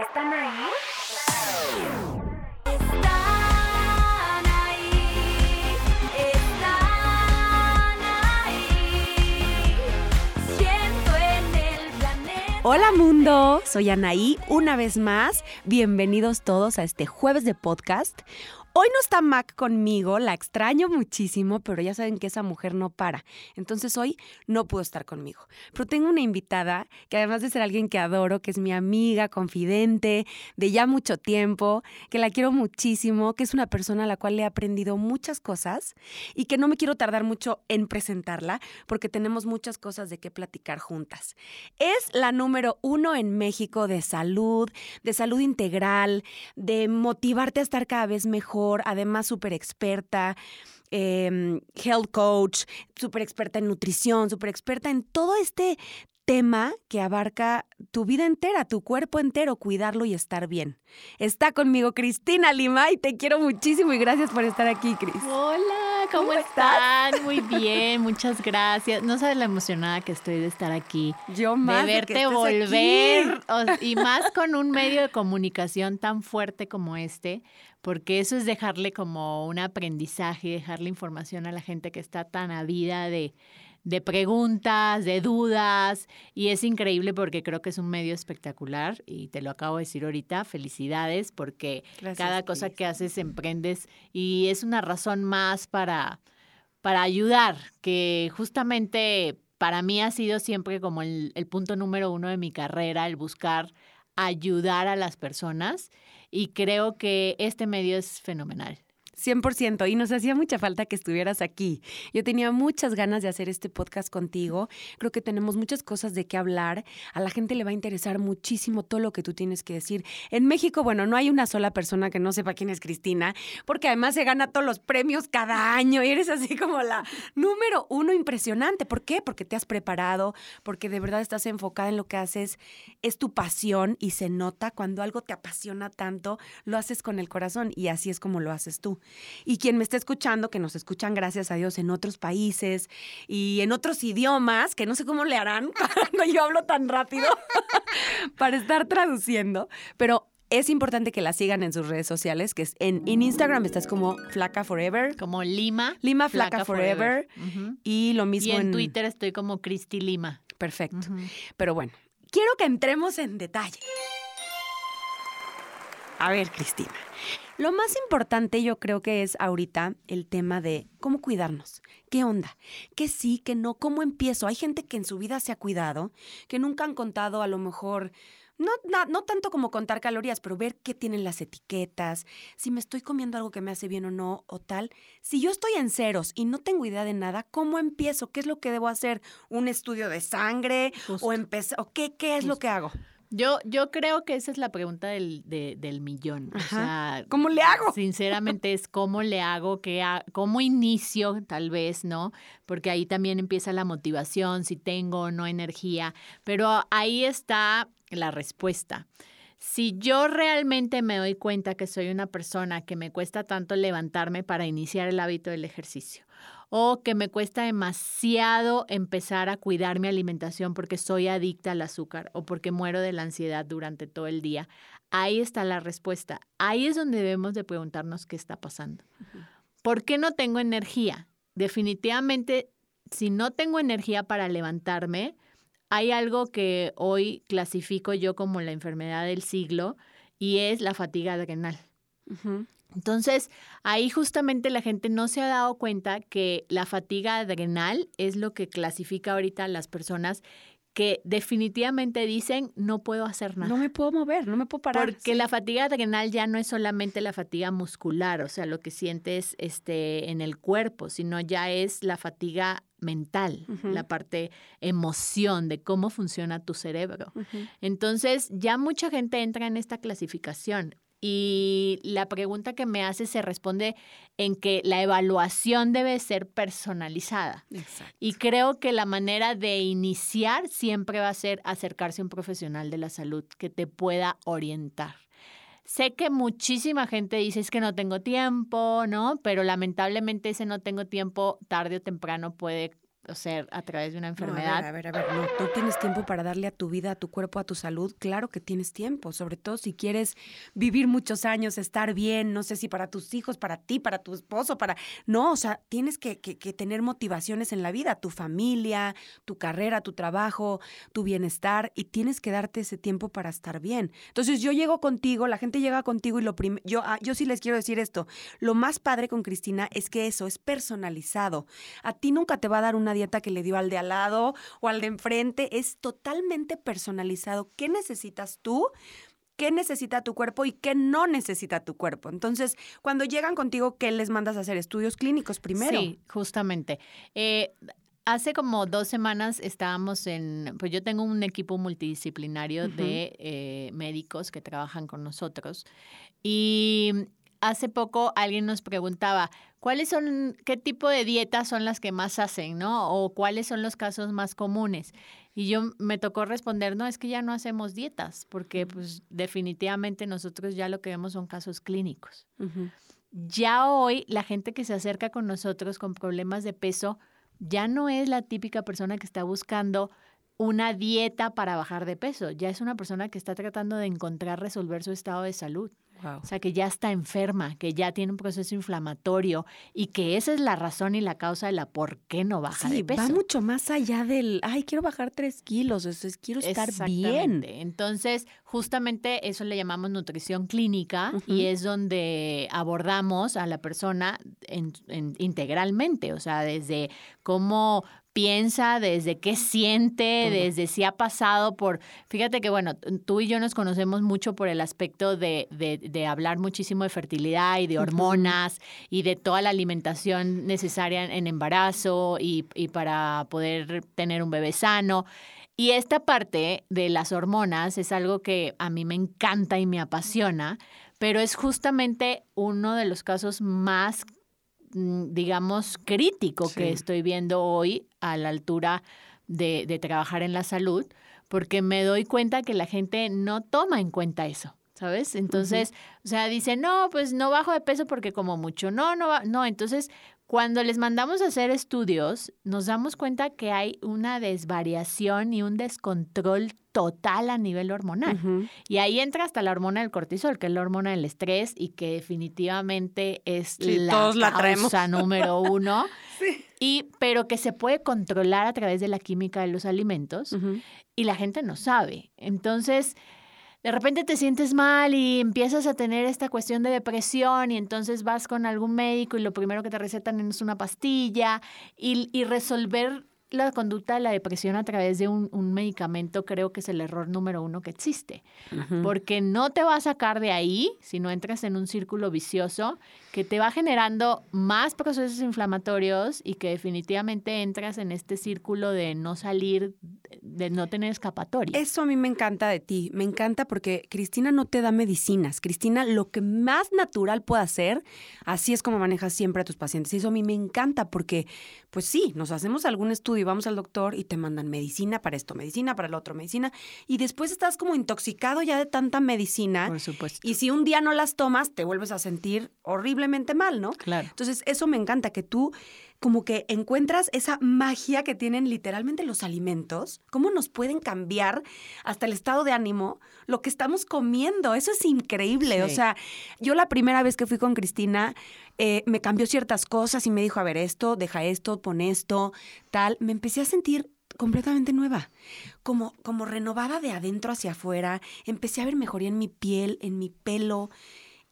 ¿Están ahí? Están ahí, están ahí. Siento en el planeta. Hola mundo, soy Anaí una vez más. Bienvenidos todos a este jueves de podcast. Hoy no está Mac conmigo, la extraño muchísimo, pero ya saben que esa mujer no para. Entonces hoy no pudo estar conmigo. Pero tengo una invitada que además de ser alguien que adoro, que es mi amiga, confidente, de ya mucho tiempo, que la quiero muchísimo, que es una persona a la cual le he aprendido muchas cosas y que no me quiero tardar mucho en presentarla porque tenemos muchas cosas de qué platicar juntas. Es la número uno en México de salud, de salud integral, de motivarte a estar cada vez mejor, además súper experta. em, health coach, súper experta en nutrición, súper experta en todo este tema que abarca tu vida entera, tu cuerpo entero, cuidarlo y estar bien. Está conmigo Cristina Lima y te quiero muchísimo y gracias por estar aquí, Cris. Hola, ¿cómo, ¿Cómo están? Muy bien, muchas gracias. No sabes la emocionada que estoy de estar aquí. Yo más de verte volver aquí. y más con un medio de comunicación tan fuerte como este, porque eso es dejarle como un aprendizaje, dejarle información a la gente que está tan avida de, de preguntas, de dudas, y es increíble porque creo que es un medio espectacular y te lo acabo de decir ahorita, felicidades porque Gracias, cada cosa Cris. que haces emprendes y es una razón más para, para ayudar, que justamente para mí ha sido siempre como el, el punto número uno de mi carrera, el buscar ayudar a las personas y creo que este medio es fenomenal. 100% y nos hacía mucha falta que estuvieras aquí. Yo tenía muchas ganas de hacer este podcast contigo. Creo que tenemos muchas cosas de qué hablar. A la gente le va a interesar muchísimo todo lo que tú tienes que decir. En México, bueno, no hay una sola persona que no sepa quién es Cristina, porque además se gana todos los premios cada año y eres así como la número uno impresionante. ¿Por qué? Porque te has preparado, porque de verdad estás enfocada en lo que haces. Es tu pasión y se nota cuando algo te apasiona tanto, lo haces con el corazón y así es como lo haces tú. Y quien me está escuchando, que nos escuchan gracias a Dios en otros países y en otros idiomas, que no sé cómo le harán cuando yo hablo tan rápido para estar traduciendo, pero es importante que la sigan en sus redes sociales, que es en, en Instagram estás como Flaca Forever, Como Lima. Lima Flaca, Forever, y lo Y mismo en Twitter estoy como Cristi Lima. Perfecto. Pero bueno, quiero que entremos en detalle. A ver, Cristina. Lo más importante yo creo que es ahorita el tema de cómo cuidarnos. ¿Qué onda? ¿Qué sí, qué no? ¿Cómo empiezo? Hay gente que en su vida se ha cuidado, que nunca han contado a lo mejor, no, na- no tanto como contar calorías, pero ver qué tienen las etiquetas, si me estoy comiendo algo que me hace bien o no, o tal. Si yo estoy en ceros y no tengo idea de nada, ¿cómo empiezo? ¿Qué es lo que debo hacer? ¿Un estudio de sangre? Justo. ¿O? ¿O qué, qué es lo que hago? Yo, yo creo que esa es la pregunta del, de- del millón. O Ajá. sea, ¿Cómo le hago? Sinceramente es cómo le hago, qué ha- cómo inicio, tal vez, ¿no? Porque ahí también empieza la motivación, si tengo o no energía. Pero ahí está la respuesta. Si yo realmente me doy cuenta que soy una persona que me cuesta tanto levantarme para iniciar el hábito del ejercicio, o que me cuesta demasiado empezar a cuidar mi alimentación porque soy adicta al azúcar o porque muero de la ansiedad durante todo el día, ahí está la respuesta. Ahí es donde debemos de preguntarnos qué está pasando. ¿Por qué no tengo energía? Definitivamente, si no tengo energía para levantarme, hay algo que hoy clasifico yo como la enfermedad del siglo y es la fatiga adrenal. Ujú. Entonces, ahí justamente la gente no se ha dado cuenta que la fatiga adrenal es lo que clasifica ahorita a las personas que definitivamente dicen no puedo hacer nada. No me puedo mover, no me puedo parar. Porque Sí. la fatiga adrenal ya no es solamente la fatiga muscular, o sea, lo que sientes este, en el cuerpo, sino ya es la fatiga mental, la parte emoción de cómo funciona tu cerebro. Entonces, ya mucha gente entra en esta clasificación y la pregunta que me hace se responde en que la evaluación debe ser personalizada. Exacto. Y creo que la manera de iniciar siempre va a ser acercarse a un profesional de la salud que te pueda orientar. Sé que muchísima gente dice es que no tengo tiempo, ¿no? Pero lamentablemente ese no tengo tiempo tarde o temprano puede o sea, a través de una No, enfermedad. a ver, a ver, a ver, no, tú tienes tiempo para darle a tu vida, a tu cuerpo, a tu salud. Claro que tienes tiempo, sobre todo si quieres vivir muchos años, estar bien, no sé si para tus hijos, para ti, para tu esposo, para... No, o sea, tienes que, que- que tener motivaciones en la vida, tu familia, tu carrera, tu trabajo, tu bienestar, y tienes que darte ese tiempo para estar bien. Entonces yo llego contigo, la gente llega contigo y lo primero, yo, ah, yo sí les quiero decir esto, lo más padre con Cristina es que eso es personalizado. A ti nunca te va a dar una dieta que le dio al de al lado o al de enfrente. Es totalmente personalizado. ¿Qué necesitas tú? ¿Qué necesita tu cuerpo y qué no necesita tu cuerpo? Entonces, cuando llegan contigo, ¿qué les mandas a hacer? Estudios clínicos primero. Sí, justamente. Eh, hace como dos semanas estábamos en, pues yo tengo un equipo multidisciplinario de eh, médicos que trabajan con nosotros y hace poco alguien nos preguntaba, ¿cuáles son, qué tipo de dietas son las que más hacen, no? O cuáles son los casos más comunes. Y yo me tocó responder, no, es que ya no hacemos dietas, porque pues definitivamente nosotros ya lo que vemos son casos clínicos. Ya hoy la gente que se acerca con nosotros con problemas de peso ya no es la típica persona que está buscando una dieta para bajar de peso, ya es una persona que está tratando de encontrar resolver su estado de salud. Wow. O sea, que ya está enferma, que ya tiene un proceso inflamatorio y que esa es la razón y la causa de la por qué no baja Sí, de peso. va mucho más allá del, ay, quiero bajar tres kilos, eso es, quiero estar bien. Entonces, justamente eso le llamamos nutrición clínica y es donde abordamos a la persona en- en- integralmente, o sea, desde cómo piensa, desde qué siente, desde si ha pasado por, fíjate que bueno, tú y yo nos conocemos mucho por el aspecto de, de- de hablar muchísimo de fertilidad y de hormonas y de toda la alimentación necesaria en, embarazo y, y para poder tener un bebé sano. Y esta parte de las hormonas es algo que a mí me encanta y me apasiona, pero es justamente uno de los casos más, mm, digamos, crítico Sí. que estoy viendo hoy a la altura de, de trabajar en la salud, porque me doy cuenta que la gente no toma en cuenta eso. ¿Sabes? Entonces, o sea, dice, no, pues no bajo de peso porque como mucho. No, no, va-". no. Entonces, cuando les mandamos a hacer estudios, nos damos cuenta que hay una desvariación y un descontrol total a nivel hormonal. Y ahí entra hasta la hormona del cortisol, que es la hormona del estrés y que definitivamente es Sí, la todos la causa traemos. número uno. Y, pero que se puede controlar a través de la química de los alimentos y la gente no sabe. Entonces, de repente te sientes mal y empiezas a tener esta cuestión de depresión y entonces vas con algún médico y lo primero que te recetan es una pastilla y, y resolver la conducta de la depresión a través de un, un medicamento creo que es el error número uno que existe. Porque no te va a sacar de ahí si no entras en un círculo vicioso que te va generando más procesos inflamatorios y que definitivamente entras en este círculo de no salir, de no tener escapatoria. Eso a mí me encanta de ti, me encanta porque Cristina no te da medicinas. Cristina, lo que más natural puede hacer, así es como manejas siempre a tus pacientes. Y eso a mí me encanta porque, pues sí, nos hacemos algún estudio y vamos al doctor y te mandan medicina para esto, medicina para el otro, medicina. Y después estás como intoxicado ya de tanta medicina. Por supuesto. Y si un día no las tomas, te vuelves a sentir mal, ¿no? Claro. Entonces, eso me encanta, que tú como que encuentras esa magia que tienen literalmente los alimentos, cómo nos pueden cambiar hasta el estado de ánimo, lo que estamos comiendo. Eso es increíble. O sea, yo la primera vez que fui con Cristina, eh, me cambió ciertas cosas y me dijo, a ver, esto, deja esto, pon esto, tal. Me empecé a sentir completamente nueva, como, como renovada de adentro hacia afuera. Empecé a ver mejoría en mi piel, en mi pelo.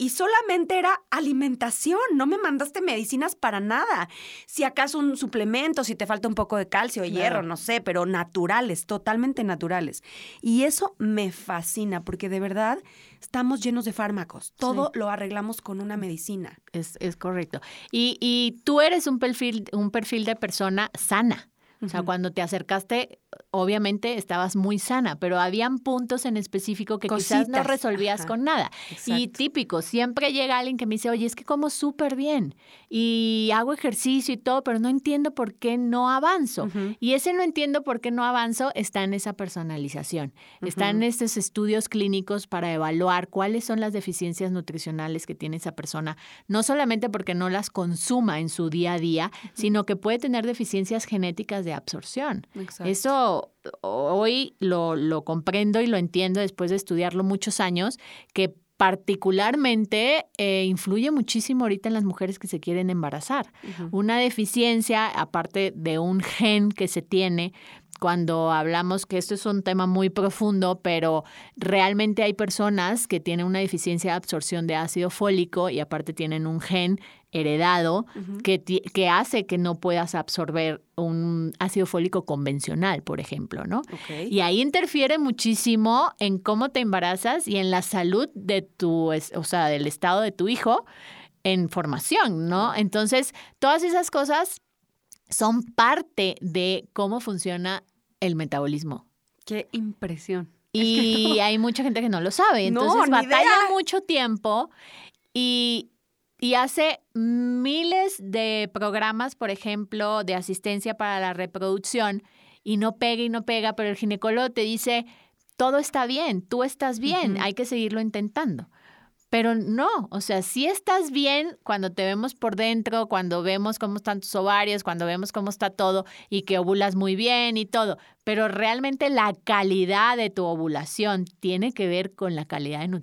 Y solamente era alimentación, no me mandaste medicinas para nada. Si acaso un suplemento, si te falta un poco de calcio, Claro. hierro, no sé, pero naturales, totalmente naturales. Y eso me fascina porque de verdad estamos llenos de fármacos. Todo lo arreglamos con una medicina. Es, es correcto. Y, y tú eres un perfil, un perfil de persona sana. O sea, cuando te acercaste, obviamente estabas muy sana, pero habían puntos en específico que quizás no resolvías ajá, con nada. Y típico, siempre llega alguien que me dice, oye, es que como súper bien y hago ejercicio y todo, pero no entiendo por qué no avanzo. Y ese no entiendo por qué no avanzo está en esa personalización. Está en estos estudios clínicos para evaluar cuáles son las deficiencias nutricionales que tiene esa persona, no solamente porque no las consuma en su día a día, sino que puede tener deficiencias genéticas de absorción. Exacto. Eso hoy lo, lo comprendo y lo entiendo después de estudiarlo muchos años, que particularmente eh, influye muchísimo ahorita en las mujeres que se quieren embarazar. Una deficiencia, aparte de un gen que se tiene, cuando hablamos que esto es un tema muy profundo, pero realmente hay personas que tienen una deficiencia de absorción de ácido fólico y aparte tienen un gen heredado que, que hace que no puedas absorber un ácido fólico convencional, por ejemplo, ¿no? Y ahí interfiere muchísimo en cómo te embarazas y en la salud de tu, o sea, del estado de tu hijo en formación, ¿no? Entonces, todas esas cosas son parte de cómo funciona el metabolismo. Qué impresión. Y hay mucha gente que no lo sabe. Entonces batalla mucho tiempo y, y hace miles de programas, por ejemplo, de asistencia para la reproducción y no pega y no pega, pero el ginecólogo te dice, todo está bien, tú estás bien, hay que seguirlo intentando. Pero no, o sea, si estás bien cuando te vemos por dentro, cuando vemos cómo están tus ovarios, cuando vemos cómo está todo y que ovulas muy bien y todo, pero realmente la calidad de tu ovulación tiene que ver con la calidad de,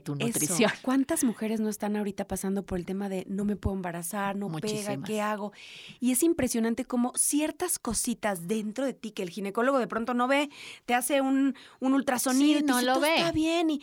tu Eso. nutrición. ¿Cuántas mujeres no están ahorita pasando por el tema de no me puedo embarazar, no pega, Muchísimas. qué hago? Y es impresionante cómo ciertas cositas dentro de ti que el ginecólogo de pronto no ve, te hace un, un ultrasonido Sí, y te no dice, lo "Todo ve". está bien. Y,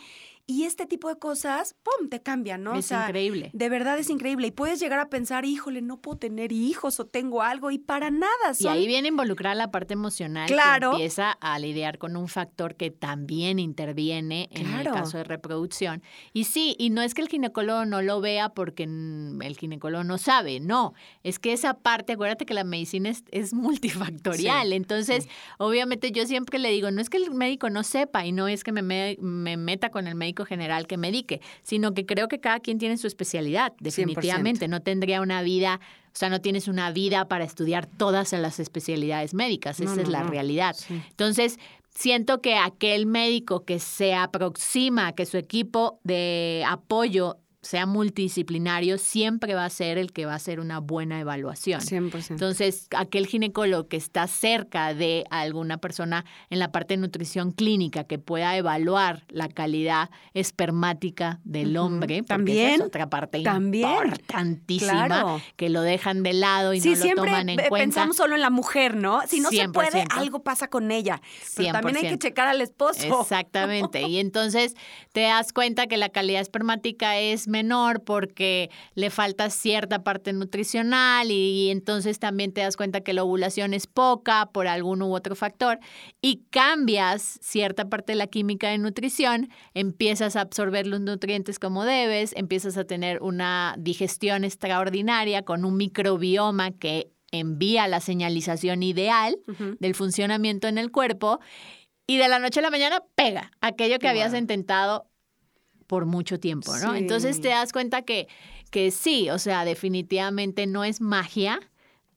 y este tipo de cosas, ¡pum!, te cambian, ¿no? O es sea, increíble. De verdad es increíble. Y puedes llegar a pensar, híjole, no puedo tener hijos o tengo algo. Y para nada. Y Son... ahí viene involucrada la parte emocional Claro. que empieza a lidiar con un factor que también interviene en el caso de reproducción. Y sí, y no es que el ginecólogo no lo vea porque el ginecólogo no sabe, no, es que esa parte, acuérdate que la medicina es, es multifactorial, Sí, entonces sí. obviamente yo siempre le digo, no es que el médico no sepa y no es que me meta con el médico general que medique, sino que creo que cada quien tiene su especialidad, definitivamente, no tendría una vida o sea, no tienes una vida para estudiar todas las especialidades médicas, No, esa es la no. realidad. Sí. Entonces, siento que aquel médico que se aproxima, que su equipo de apoyo sea multidisciplinario, siempre va a ser el que va a hacer una buena evaluación. 100%. Entonces, aquel ginecólogo que está cerca de alguna persona en la parte de nutrición clínica que pueda evaluar la calidad espermática del hombre, También, esa es otra parte también. importantísima Claro. que lo dejan de lado y sí, no lo siempre toman en cuenta. pensamos solo en la mujer, ¿no? Si no se puede, 100%. algo pasa con ella. Pero también hay que 100%. checar al esposo. Exactamente. Y entonces te das cuenta que la calidad espermática es menor porque le falta cierta parte nutricional y, y entonces también te das cuenta que la ovulación es poca por algún u otro factor y cambias cierta parte de la química de nutrición, empiezas a absorber los nutrientes como debes, empiezas a tener una digestión extraordinaria con un microbioma que envía la señalización ideal del funcionamiento en el cuerpo y de la noche a la mañana pega aquello que habías intentado por mucho tiempo, ¿no? Sí. Entonces te das cuenta que, que sí, o sea, definitivamente no es magia,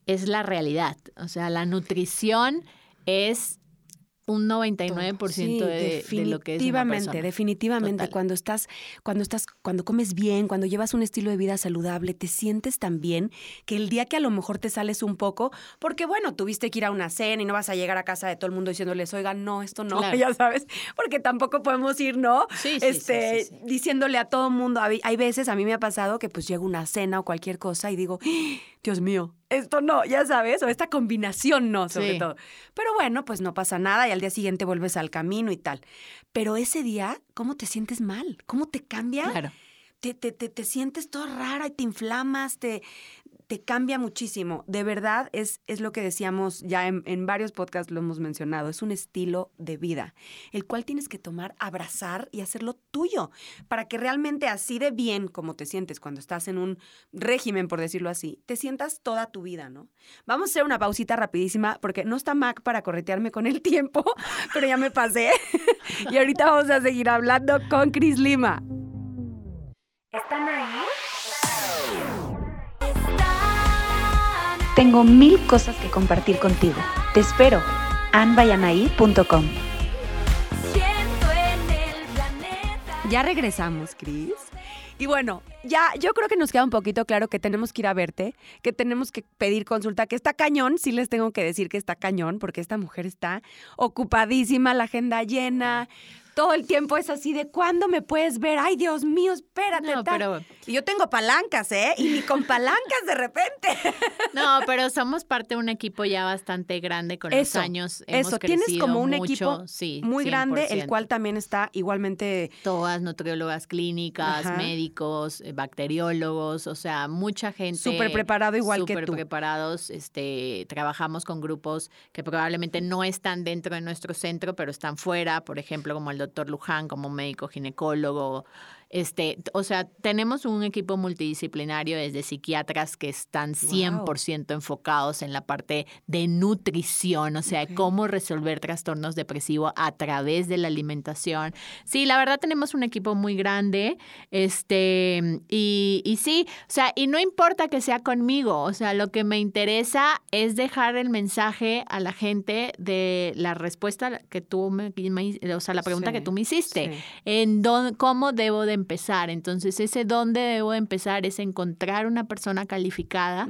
es la realidad. O sea, la nutrición es un 99% Sí, de, de lo que es una definitivamente, persona. definitivamente. Cuando estás, cuando estás, cuando comes bien, cuando llevas un estilo de vida saludable, te sientes tan bien que el día que a lo mejor te sales un poco, porque bueno, tuviste que ir a una cena y no vas a llegar a casa de todo el mundo diciéndoles, oigan, no, esto no, Claro. ya sabes, porque tampoco podemos ir, ¿no? Sí, sí, este, diciéndole a todo el mundo. Hay veces, a mí me ha pasado que pues llego a una cena o cualquier cosa y digo, "¡Ah! Dios mío, esto no, ya sabes, o esta combinación no, sobre Sí. todo. Pero bueno, pues no pasa nada y al día siguiente vuelves al camino y tal. Pero ese día, ¿cómo te sientes mal? ¿Cómo te cambia? Claro. Te, te, te, te sientes toda rara y te inflamas, te, te cambia muchísimo. De verdad, es, es lo que decíamos ya en, en varios podcasts, lo hemos mencionado, es un estilo de vida, el cual tienes que tomar, abrazar y hacerlo tuyo, para que realmente así de bien como te sientes cuando estás en un régimen, por decirlo así, te sientas toda tu vida, ¿no? Vamos a hacer una pausita rapidísima, porque no está Mac para corretearme con el tiempo, pero ya me pasé. y ahorita vamos a seguir hablando con Cris Lima. ¿Están ahí? Tengo mil cosas que compartir contigo. Te espero. anbayanaí.com Siento en el planeta. Ya regresamos, Cris. Y bueno, ya yo creo que nos queda un poquito claro que tenemos que ir a verte, que tenemos que pedir consulta, que está cañón, sí les tengo que decir que está cañón, porque esta mujer está ocupadísima, la agenda llena, todo el tiempo es así de ¿cuándo me puedes ver? Ay, Dios mío, espérate. No, tal". pero- Y yo tengo palancas, ¿eh? Y ni con palancas de repente. No, pero somos parte de un equipo ya bastante grande con Eso, los años. Hemos Eso, tienes como un mucho, equipo sí, muy grande, el 100%. cual también está igualmente Todas nutriólogas clínicas, Ajá. médicos, eh, bacteriólogos, o sea, mucha gente. Súper preparado igual que súper tú. preparados. Este, trabajamos con grupos que probablemente no están dentro de nuestro centro, pero están fuera, por ejemplo, como el doctor Luján, como médico ginecólogo. Este, o sea, tenemos un equipo multidisciplinario desde psiquiatras que están 100% enfocados en la parte de nutrición, o sea, cómo resolver trastornos depresivos a través de la alimentación. Sí, la verdad tenemos un equipo muy grande, este, y, y sí, o sea, y no importa que sea conmigo, o sea, lo que me interesa es dejar el mensaje a la gente de la respuesta que tú me, me- o sea, la pregunta Sí, que tú me hiciste sí. en dónde, cómo debo de empezar. Entonces, ese dónde debo de empezar es encontrar una persona calificada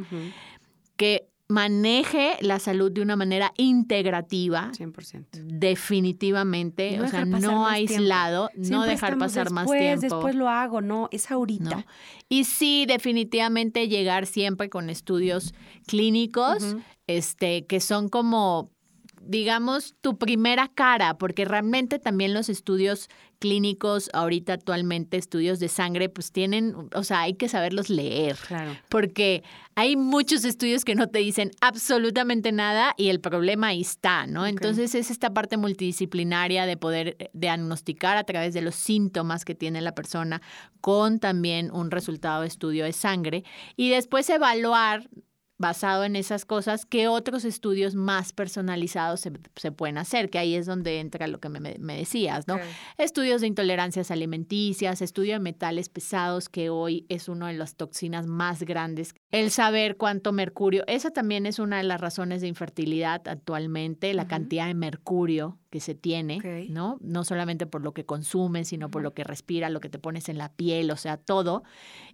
que maneje la salud de una manera integrativa. 100%. Definitivamente, no o sea, no aislado, no dejar pasar más tiempo. Después lo hago, no, es ahorita. ¿no? Y sí, definitivamente llegar siempre con estudios clínicos, este, que son como, digamos, tu primera cara, porque realmente también los estudios clínicos, ahorita actualmente estudios de sangre, pues tienen, o sea, hay que saberlos leer. Claro. Porque hay muchos estudios que no te dicen absolutamente nada y el problema ahí está, ¿no? Entonces es esta parte multidisciplinaria de poder diagnosticar a través de los síntomas que tiene la persona con también un resultado de estudio de sangre y después evaluar basado en esas cosas, qué otros estudios más personalizados se, se pueden hacer, que ahí es donde entra lo que me, me decías, ¿no? Estudios de intolerancias alimenticias, estudio de metales pesados, que hoy es una de las toxinas más grandes. El saber cuánto mercurio, esa también es una de las razones de infertilidad actualmente, la cantidad de mercurio que se tiene. ¿no? No solamente por lo que consumes, sino por lo que respira, lo que te pones en la piel, o sea, todo.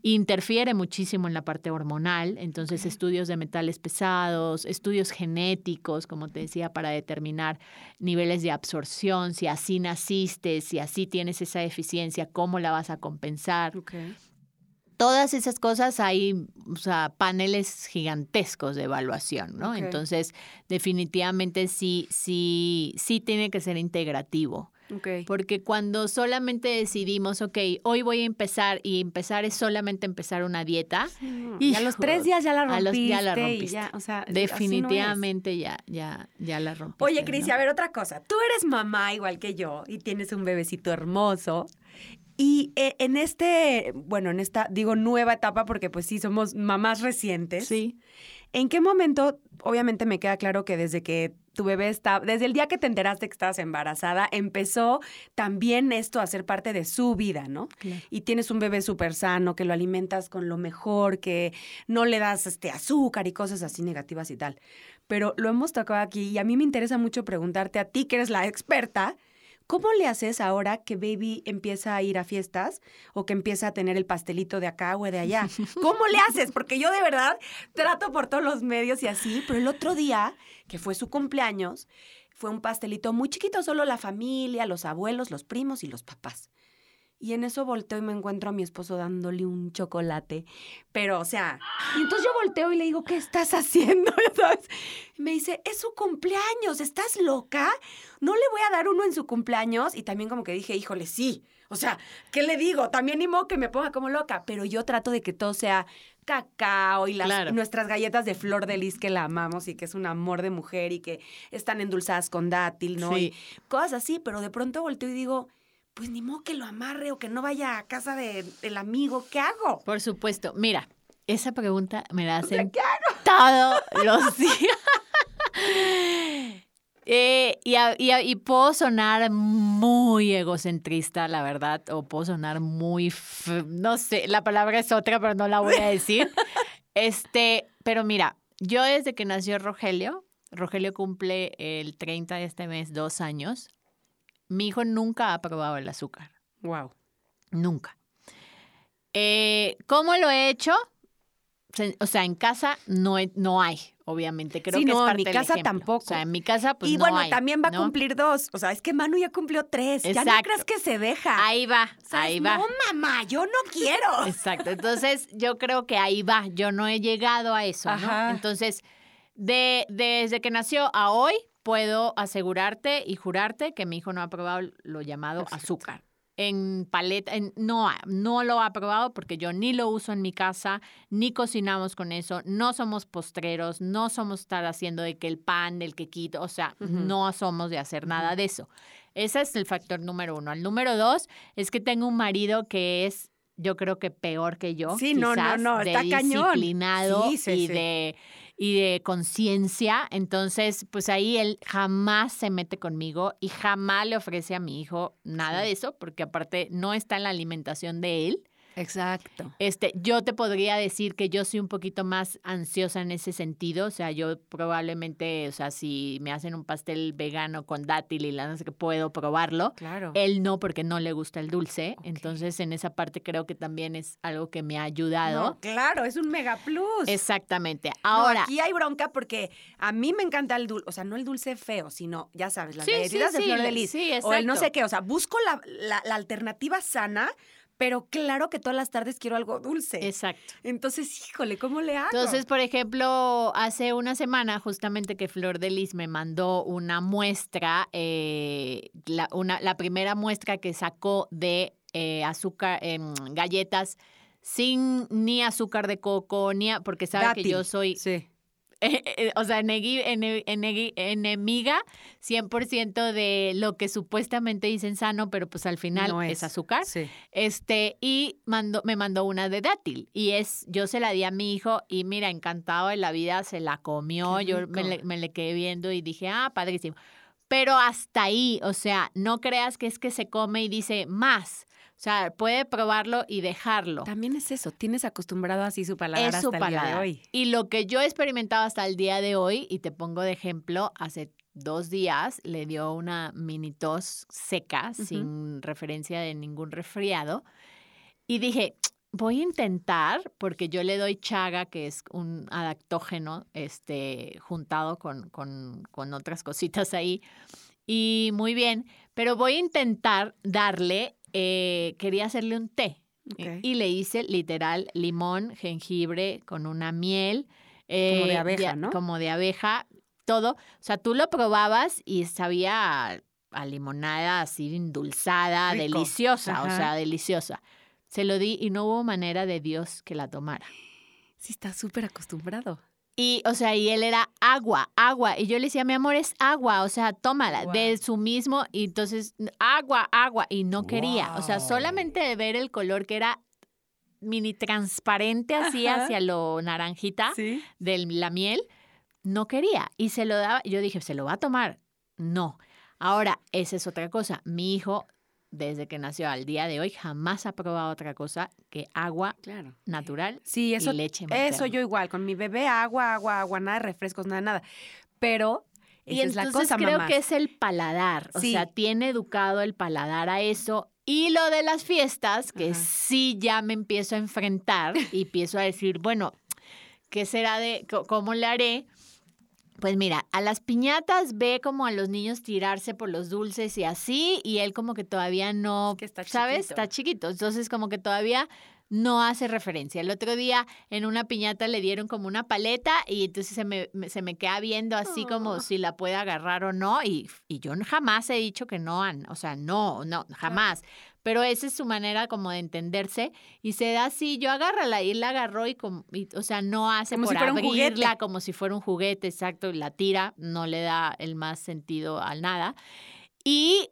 Interfiere muchísimo en la parte hormonal, entonces estudios de metales pesados, estudios genéticos, como te decía, para determinar niveles de absorción, si así naciste, si así tienes esa deficiencia, cómo la vas a compensar. Todas esas cosas hay, o sea, paneles gigantescos de evaluación, ¿no? Entonces, definitivamente sí, sí, sí tiene que ser integrativo. Porque cuando solamente decidimos, ok, hoy voy a empezar y empezar es solamente empezar una dieta, y a los tres días ya la a los- rompiste. ya la rompiste. ya, o sea, no definitivamente ya, ya, ya la rompiste. Oye, Cris, ¿no? a ver otra cosa. Tú eres mamá igual que yo y tienes un bebecito hermoso. Y eh, en este, bueno, en esta, digo, nueva etapa, porque pues sí, somos mamás recientes. Sí. ¿En qué momento, obviamente me queda claro que desde que tu bebé está, desde el día que te enteraste que estabas embarazada, empezó también esto a ser parte de su vida, ¿no? Claro. y tienes un bebé súper sano, que lo alimentas con lo mejor, que no le das este azúcar y cosas así negativas y tal. Pero lo hemos tocado aquí y a mí me interesa mucho preguntarte a ti, que eres la experta, ¿cómo le haces ahora que baby empieza a ir a fiestas o que empieza a tener el pastelito de acá o de allá? ¿Cómo le haces? Porque yo de verdad trato por todos los medios y así, pero el otro día, que fue su cumpleaños, fue un pastelito muy chiquito, solo la familia, los abuelos, los primos y los papás. Y en eso volteo y me encuentro a mi esposo dándole un chocolate. Pero, o sea, y entonces yo volteo y le digo, ¿qué estás haciendo? ¿Sabes? Y me dice, es su cumpleaños, ¿estás loca? ¿No le voy a dar uno en su cumpleaños? Y también como que dije, híjole, sí. O sea, ¿qué le digo? También ni modo que me ponga como loca, pero yo trato de que todo sea cacao y las, Claro. nuestras galletas de flor de lis que la amamos y que es un amor de mujer y que están endulzadas con dátil, ¿no? Sí. Y cosas así, pero de pronto volteo y digo, pues ni modo que lo amarre o que no vaya a casa de- del amigo, ¿qué hago? Por supuesto. Mira, esa pregunta me la O sea, hacen ¿qué hago? todos los días. Eh, y, y puedo sonar muy egocentrista, la verdad, o puedo sonar muy, no sé, la palabra es otra, pero no la voy a decir. este, pero mira, yo desde que nació Rogelio, Rogelio cumple el 30 de este mes dos años, mi hijo nunca ha probado el azúcar. Wow. Nunca. Eh, ¿Cómo lo he hecho? O sea, en casa no, he- no hay, obviamente. Creo Sí, que es no, en parte mi del casa tampoco. O sea, en mi casa, pues y no bueno, hay, también va a cumplir dos. O sea, es que Manu ya cumplió tres. Ya no crees que se deja. Ahí va, ahí es, va. No, mamá, yo no quiero. Exacto. Entonces, yo creo que ahí va. Yo no he llegado a eso, Ajá. ¿no? Entonces, de, desde que nació a hoy, puedo asegurarte y jurarte que mi hijo no ha probado lo llamado Perfecto. azúcar. En paleta, en- no, no lo ha probado porque yo ni lo uso en mi casa, ni cocinamos con eso, no somos postreros, no somos estar haciendo de que el pan, del quequito, o sea, no somos de hacer nada de eso. Ese es el factor número uno. El número dos es que tengo un marido que es, yo creo que peor que yo. Sí, no, no, quizás, no, de está cañón. disciplinado Sí, sí, y sí. de y de conciencia. Entonces, pues ahí él jamás se mete conmigo y jamás le ofrece a mi hijo nada de eso, porque aparte no está en la alimentación de él. Exacto. Este, yo te podría decir que yo soy un poquito más ansiosa en ese sentido, o sea, yo probablemente, o sea, si me hacen un pastel vegano con dátil y la no sé qué, puedo probarlo. Claro. Él no, porque no le gusta el dulce. Entonces, en esa parte creo que también es algo que me ha ayudado. No, claro, es un mega plus. Exactamente. No, Ahora, aquí hay bronca porque a mí me encanta el dulce, o sea, no el dulce feo, sino, ya sabes, las Sí, sí, galletitas de sí, flor de lis. sí, o el no sé qué, o sea, busco la, la- la alternativa sana, pero claro que todas las tardes quiero algo dulce. exacto. Entonces, híjole, ¿cómo le hago? Entonces, por ejemplo, hace una semana justamente que Flor de Lis me mandó una muestra, eh, la, una, la primera muestra que sacó de eh, azúcar, em, galletas sin ni azúcar de coco, ni a- porque sabe que yo soy Sí. Eh, eh, o sea, enegui- ene- enegui- enemiga 100% de lo que supuestamente dicen sano, pero pues al final No es. azúcar. Sí. Este, y mandó, me mandó una de dátil. Y es, yo se la di a mi hijo y mira, encantado de la vida, se la comió. Yo me le, me le quedé viendo y dije, ah, padrísimo. Pero hasta ahí, o sea, no creas que es que se come y dice más. O sea, puede probarlo y dejarlo. También es eso, tienes acostumbrado así su paladar Es hasta su el día de hoy. Y lo que yo he experimentado hasta el día de hoy, y te pongo de ejemplo, hace dos días le dio una mini tos seca, sin referencia de ningún resfriado. Y dije, voy a intentar, porque yo le doy chaga, que es un adaptógeno, este, juntado con, con, con otras cositas ahí. Y muy bien, pero voy a intentar darle, eh, quería hacerle un té. Eh, Y le hice literal limón, jengibre con una miel. eh, de abeja, ¿no? Como de abeja, todo. O sea, tú lo probabas y sabía a, limonada así endulzada, Rico. deliciosa, o sea, deliciosa. Se lo di y no hubo manera de Dios que la tomara. Sí, está súper acostumbrado. Y, o sea, y él era agua, agua. Y yo le decía, mi amor, es agua, o sea, tómala, de su mismo. Y entonces, agua, agua. Y no quería. O sea, solamente de ver el color que era mini transparente así Ajá. hacia lo naranjita Sí. de la miel, no quería. Y se lo daba. Yo dije, ¿se lo va a tomar? No. Ahora, esa es otra cosa. Mi hijo, desde que nació al día de hoy, jamás ha probado otra cosa que agua Claro. natural Sí, eso, y leche eso yo igual, con mi bebé agua, agua, agua, nada de refrescos, nada, nada. Pero Y esa es la cosa, creo mamá. que es el paladar, o Sí. sea, tiene educado el paladar a eso. Y lo de las fiestas, que Ajá. sí ya me empiezo a enfrentar y empiezo a decir, bueno, ¿qué será de, cómo le haré? Pues mira, a las piñatas ve como a los niños tirarse por los dulces y así, y él como que todavía no, Es que está ¿sabes? chiquito. Está chiquito, entonces como que todavía no hace referencia. El otro día en una piñata le dieron como una paleta y entonces se me, me- se me queda viendo así Oh. como si la puede agarrar o no, y, y yo jamás he dicho que no, o sea, no, no, jamás. Pero esa es su manera como de entenderse y se da así, yo agárrala y él la agarró y, como, y, o sea, no hace Como si por fuera un juguete. abrirla como si fuera un juguete, exacto, y la tira, no le da el más sentido al nada. Y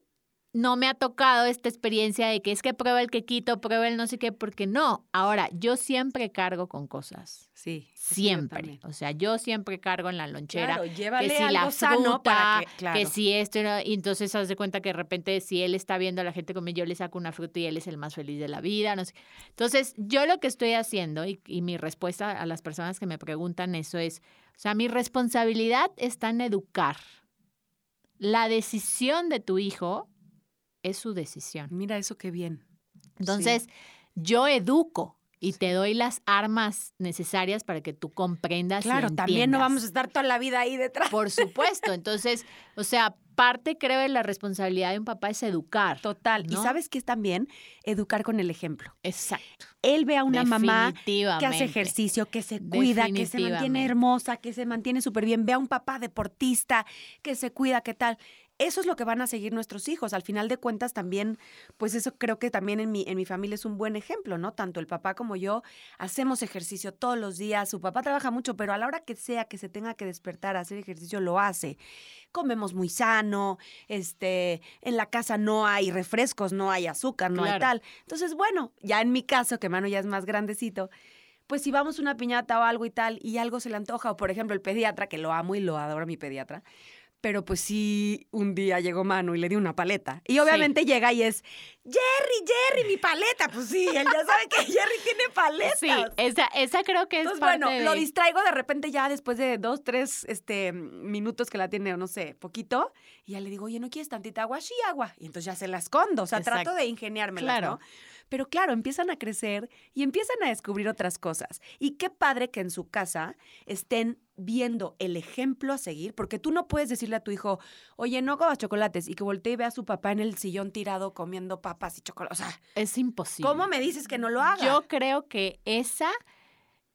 no me ha tocado esta experiencia de que es que prueba el quequito, prueba el no sé qué, porque no. Ahora, yo siempre cargo con cosas. Sí. Siempre. O sea, yo siempre cargo en la lonchera. Claro, llévale que si algo la fruta, para que, que claro. si esto, y entonces haz de cuenta que de repente si él está viendo a la gente comer, yo le saco una fruta y él es el más feliz de la vida, no sé. Entonces, yo lo que estoy haciendo y, y mi respuesta a las personas que me preguntan eso es, o sea, mi responsabilidad está en educar. La decisión de tu hijo es su decisión. Mira eso qué bien. Entonces, yo educo y te doy las armas necesarias para que tú comprendas. y Claro, también no vamos a estar toda la vida ahí detrás. Por supuesto. Entonces, o sea, parte, creo, de la responsabilidad de un papá es educar. Total. Y sabes que es también educar con el ejemplo. Exacto. Él ve a una mamá que hace ejercicio, que se cuida, que se mantiene hermosa, que se mantiene súper bien. Ve a un papá deportista que se cuida, ¿qué tal? Eso es lo que van a seguir nuestros hijos. Al final de cuentas también, pues eso creo que también en mi, en mi familia es un buen ejemplo, ¿no? Tanto el papá como yo hacemos ejercicio todos los días. Su papá trabaja mucho, pero a la hora que sea que se tenga que despertar a hacer ejercicio, lo hace. Comemos muy sano, este, en la casa no hay refrescos, no hay azúcar, no hay tal. Entonces, bueno, ya en mi caso, que Manu ya es más grandecito, pues si vamos a una piñata o algo y tal, y algo se le antoja, o por ejemplo el pediatra, que lo amo y lo adoro mi pediatra, pero pues sí, un día llegó Manu y le di una paleta. Y obviamente llega y es, Jerry, Jerry, mi paleta. Pues sí, él ya sabe que Jerry tiene paletas. Sí, esa, esa creo que es Entonces, parte bueno, de... lo distraigo de repente ya después de dos, tres este, minutos que la tiene, o no sé, poquito. Y ya le digo, oye, ¿no quieres tantita agua? Sí, agua. Y entonces ya se la escondo. O sea, Exacto. trato de ingeniármelas, Claro. ¿no? Pero claro, empiezan a crecer y empiezan a descubrir otras cosas. Y qué padre que en su casa estén viendo el ejemplo a seguir, porque tú no puedes decirle a tu hijo, oye, no comas chocolates, y que voltee y vea a su papá en el sillón tirado comiendo papas y chocolates. O sea, Es imposible. ¿cómo me dices que no lo haga? Yo creo que esa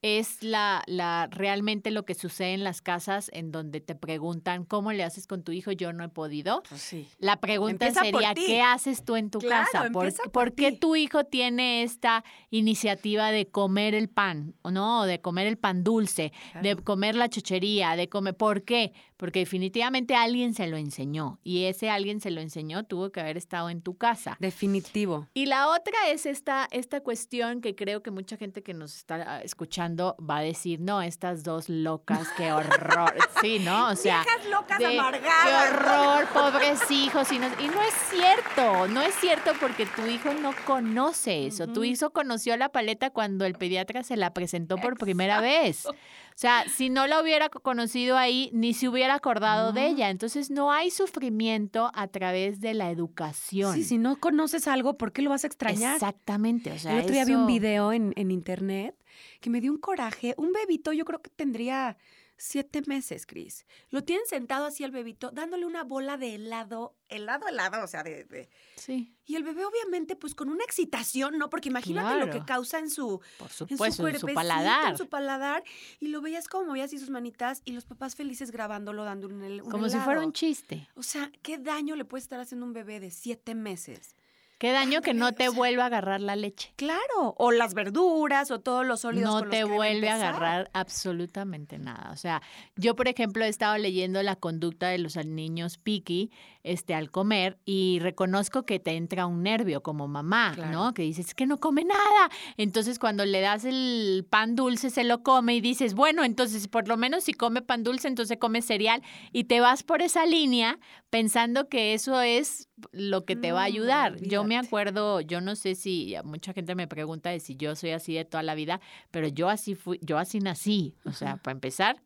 es la, la realmente lo que sucede en las casas en donde te preguntan cómo le haces con tu hijo. Yo no he podido. Pues sí. La pregunta Empieza sería. ¿qué haces tú en tu Claro, casa? ¿Por, por por qué tu hijo tiene esta iniciativa de comer el pan, no? De comer el pan dulce, de comer la chuchería, de comer... ¿Por qué? Porque definitivamente alguien se lo enseñó y ese alguien se lo enseñó tuvo que haber estado en tu casa. Definitivo. Y la otra es esta, esta cuestión que creo que mucha gente que nos está ah, escuchando va a decir, no, estas dos locas, qué horror. Sí, ¿no? O sea, Viejas locas de- amargadas. Qué horror, pobres hijos. Y no, y no es cierto, no es cierto porque tu hijo no conoce eso. Tu hijo conoció la paleta cuando el pediatra se la presentó por primera vez. O sea, si no la hubiera co- conocido ahí, ni se hubiera acordado de ella. Entonces, no hay sufrimiento a través de la educación. Sí, si no conoces algo, ¿por qué lo vas a extrañar? Exactamente. O sea, El otro día vi un eso- video en, en internet que me dio un coraje. Un bebito, yo creo que tendría siete meses, Cris. Lo tienen sentado así al bebito, dándole una bola de helado, helado, helado, o sea, de, de- Sí, Y el bebé, obviamente, pues con una excitación, ¿no? Porque imagínate lo que causa en su, por en su supuesto, en su paladar. en su paladar. Y lo veías como movía así sus manitas y los papás felices grabándolo, dándole un, un Como si fuera un helado. chiste. O sea, ¿qué daño le puede estar haciendo un bebé de siete meses? Qué daño que no te vuelva a agarrar la leche. Claro, o las verduras o todos los sólidos No con los te que debe vuelve a agarrar absolutamente nada. O sea, yo, por ejemplo, he estado leyendo la conducta de los niños piqui este, al comer y reconozco que te entra un nervio como mamá, Claro. ¿no? Que dices, es que no come nada. Entonces, cuando le das el pan dulce, se lo come y dices, bueno, entonces, por lo menos si come pan dulce, entonces come cereal. Y te vas por esa línea pensando que eso es lo que te va a No, ayudar. Yo me acuerdo, yo no sé si mucha gente me pregunta de si yo soy así de toda la vida, pero yo así fui, yo así nací. O sea, para empezar,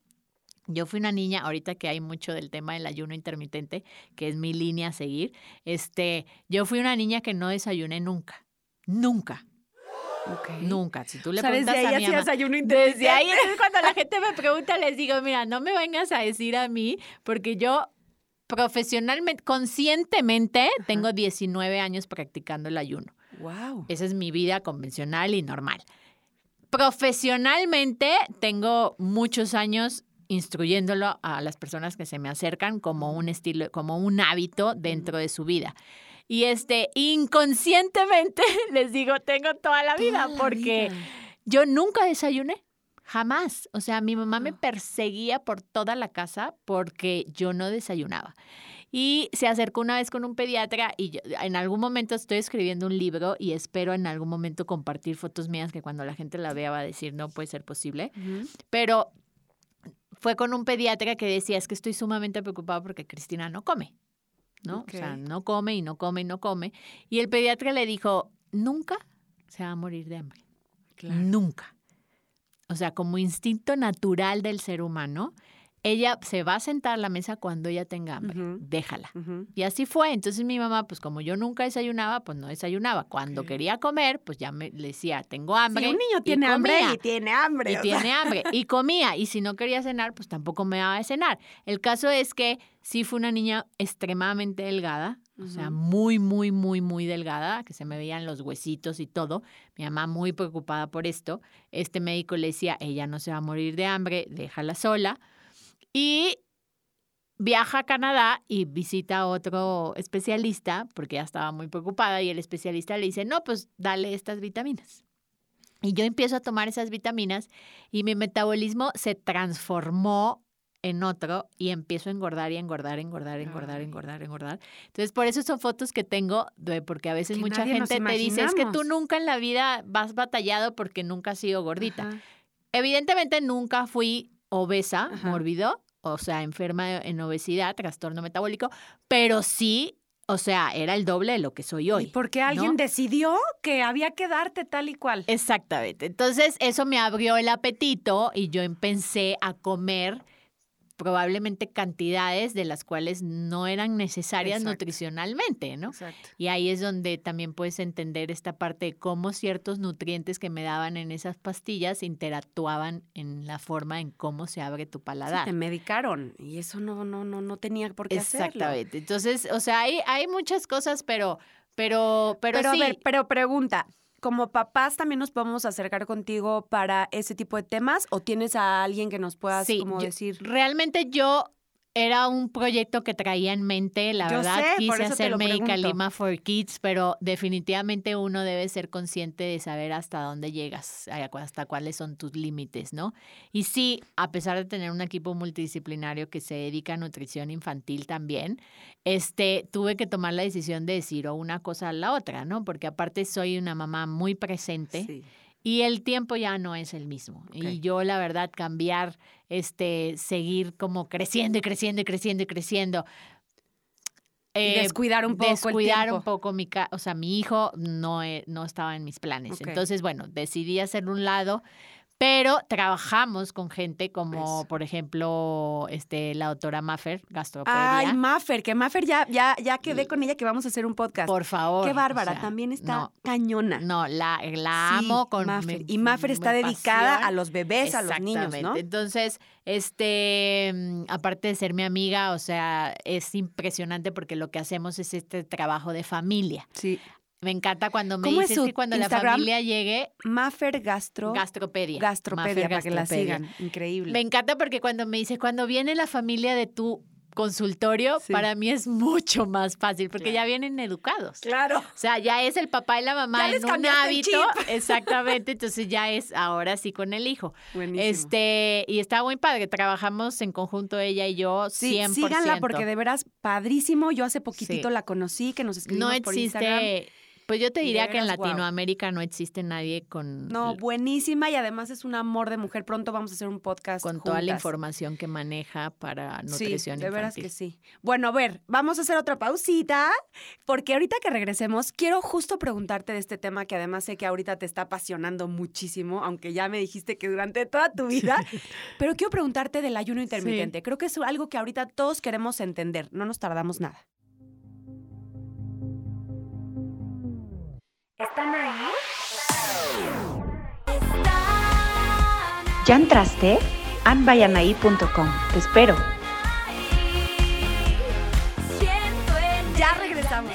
yo fui una niña, ahorita que hay mucho del tema del ayuno intermitente, que es mi línea a seguir, este, yo fui una niña que no desayuné nunca, nunca. Ok. Nunca. Si tú le O sea, desde preguntas ahí a mi mamá, ayuno desde ahí, intermitente. entonces cuando la gente me pregunta, les digo, mira, no me vengas a decir a mí, porque yo profesionalmente, conscientemente, tengo 19 años practicando el ayuno. Wow. Esa es mi vida convencional y normal. Profesionalmente, tengo muchos años instruyéndolo a las personas que se me acercan como un estilo, como un hábito dentro de su vida. Y este, inconscientemente, les digo, tengo toda la vida, Toda la porque vida. yo nunca desayuné. Jamás. O sea, mi mamá me perseguía por toda la casa porque yo no desayunaba. Y se acercó una vez con un pediatra y yo- en algún momento estoy escribiendo un libro y espero en algún momento compartir fotos mías que cuando la gente la vea va a decir no puede ser posible. Ujú. Pero fue con un pediatra que decía es que estoy sumamente preocupada porque Cristina no come. ¿No? O sea, no come y no come y no come. Y el pediatra le dijo, nunca se va a morir de hambre. Claro. Nunca. O sea, como instinto natural del ser humano, ella se va a sentar a la mesa cuando ella tenga hambre. Déjala. Y así fue. Entonces mi mamá, pues como yo nunca desayunaba, pues no desayunaba. Cuando quería comer, pues ya me le decía, tengo hambre. Sí, un niño y tiene hambre comía. y tiene hambre. Y sea. tiene hambre. Y comía. Y si no quería cenar, pues tampoco me daba de cenar. El caso es que sí fue una niña extremadamente delgada. O sea, muy, muy, muy, muy delgada, que se me veían los huesitos y todo. Mi mamá muy preocupada por esto. Este médico le decía, ella no se va a morir de hambre, déjala sola. Y viaja a Canadá y visita a otro especialista, porque ya estaba muy preocupada, y el especialista le dice, no, pues dale estas vitaminas. Y yo empiezo a tomar esas vitaminas y mi metabolismo se transformó en otro y empiezo a engordar y engordar, engordar, engordar, Ay. engordar, engordar. Entonces, por eso son fotos que tengo, de- porque a veces Que mucha gente te dice, es que tú imaginamos". nunca en la vida vas batallado porque nunca has sido gordita. Ajá. Evidentemente nunca fui obesa, mórbido, o sea, enferma en obesidad, trastorno metabólico, pero sí, o sea, era el doble de lo que soy hoy. Y porque alguien ¿no? decidió que había que darte tal y cual. Exactamente. Entonces, eso me abrió el apetito y yo empecé a comer probablemente cantidades de las cuales no eran necesarias Exacto. nutricionalmente, ¿no? Exacto. Y ahí es donde también puedes entender esta parte de cómo ciertos nutrientes que me daban en esas pastillas interactuaban en la forma en cómo se abre tu Sí, paladar. te medicaron y eso no, no, no, no tenía por qué hacerlo. Exactamente. Entonces, o sea, hay, hay muchas cosas, pero, pero, pero, Pero, sí. a ver, pero pregunta, ¿como papás también nos podemos acercar contigo para ese tipo de temas o tienes a alguien que nos puedas Sí, como yo- decir? Realmente yo era un proyecto que traía en mente, la Yo verdad, sé, quise hacer pregunto. Lima for Kids, pero definitivamente uno debe ser consciente de saber hasta dónde llegas, hasta cuáles son tus límites, ¿no? Y sí, a pesar de tener un equipo multidisciplinario que se dedica a nutrición infantil también, este, tuve que tomar la decisión de decir o una cosa a la otra, ¿no? Porque aparte soy una mamá muy presente. Sí. Y el tiempo ya no es el mismo. Y yo, la verdad, cambiar, este, seguir como creciendo y creciendo y creciendo y creciendo. Eh, descuidar un poco el descuidar tiempo. un poco mi o sea, mi hijo no, eh, no estaba en mis planes. Entonces, bueno, decidí hacer un lado, pero trabajamos con gente como, por ejemplo, este, la doctora Maffer, gastropedia. Ay, Maffer, que Maffer ya, ya, ya quedé con ella que vamos a hacer un podcast. por favor. Qué o bárbara, sea, también está no, cañona. No, la, la Sí, amo con Maffer. Y Maffer está dedicada pasión. a los bebés, a los niños, ¿no? Entonces, este, mm, aparte de ser mi amiga, o sea, es impresionante porque lo que hacemos es este trabajo de familia. Sí. Me encanta cuando me ¿Cómo es dices que cuando la familia llegue, Maffer Gastro. gastropedia. Gastropedia, para que la sigan. Increíble. Me encanta porque cuando me dice, cuando viene la familia de tu consultorio, Sí. para mí es mucho más fácil porque Claro. ya vienen educados. Claro. O sea, ya es el papá y la mamá Ya en un hábito. Exactamente. Entonces ya es ahora sí con el hijo. Buenísimo. Este, y está muy padre. Trabajamos en conjunto ella y yo Sí, 100%. síganla porque de veras padrísimo. Yo hace poquitito Sí. la conocí, que nos escribimos no por Instagram. Pues yo te diría que en. Latinoamérica no existe nadie con, No, buenísima y además es un amor de mujer. Pronto vamos a hacer un podcast con toda la juntas. información que maneja para nutrición Sí, de veras infantil. que sí. Bueno, a ver, vamos a hacer otra pausita, porque ahorita que regresemos, quiero justo preguntarte de este tema que además sé que ahorita te está apasionando muchísimo, aunque ya me dijiste que durante toda tu vida, pero quiero preguntarte del ayuno intermitente. Creo que es algo que ahorita todos queremos entender, no nos tardamos nada. ¿Están ahí? ¿Ya entraste? Anvayanaí.com. Te espero. Ya regresamos.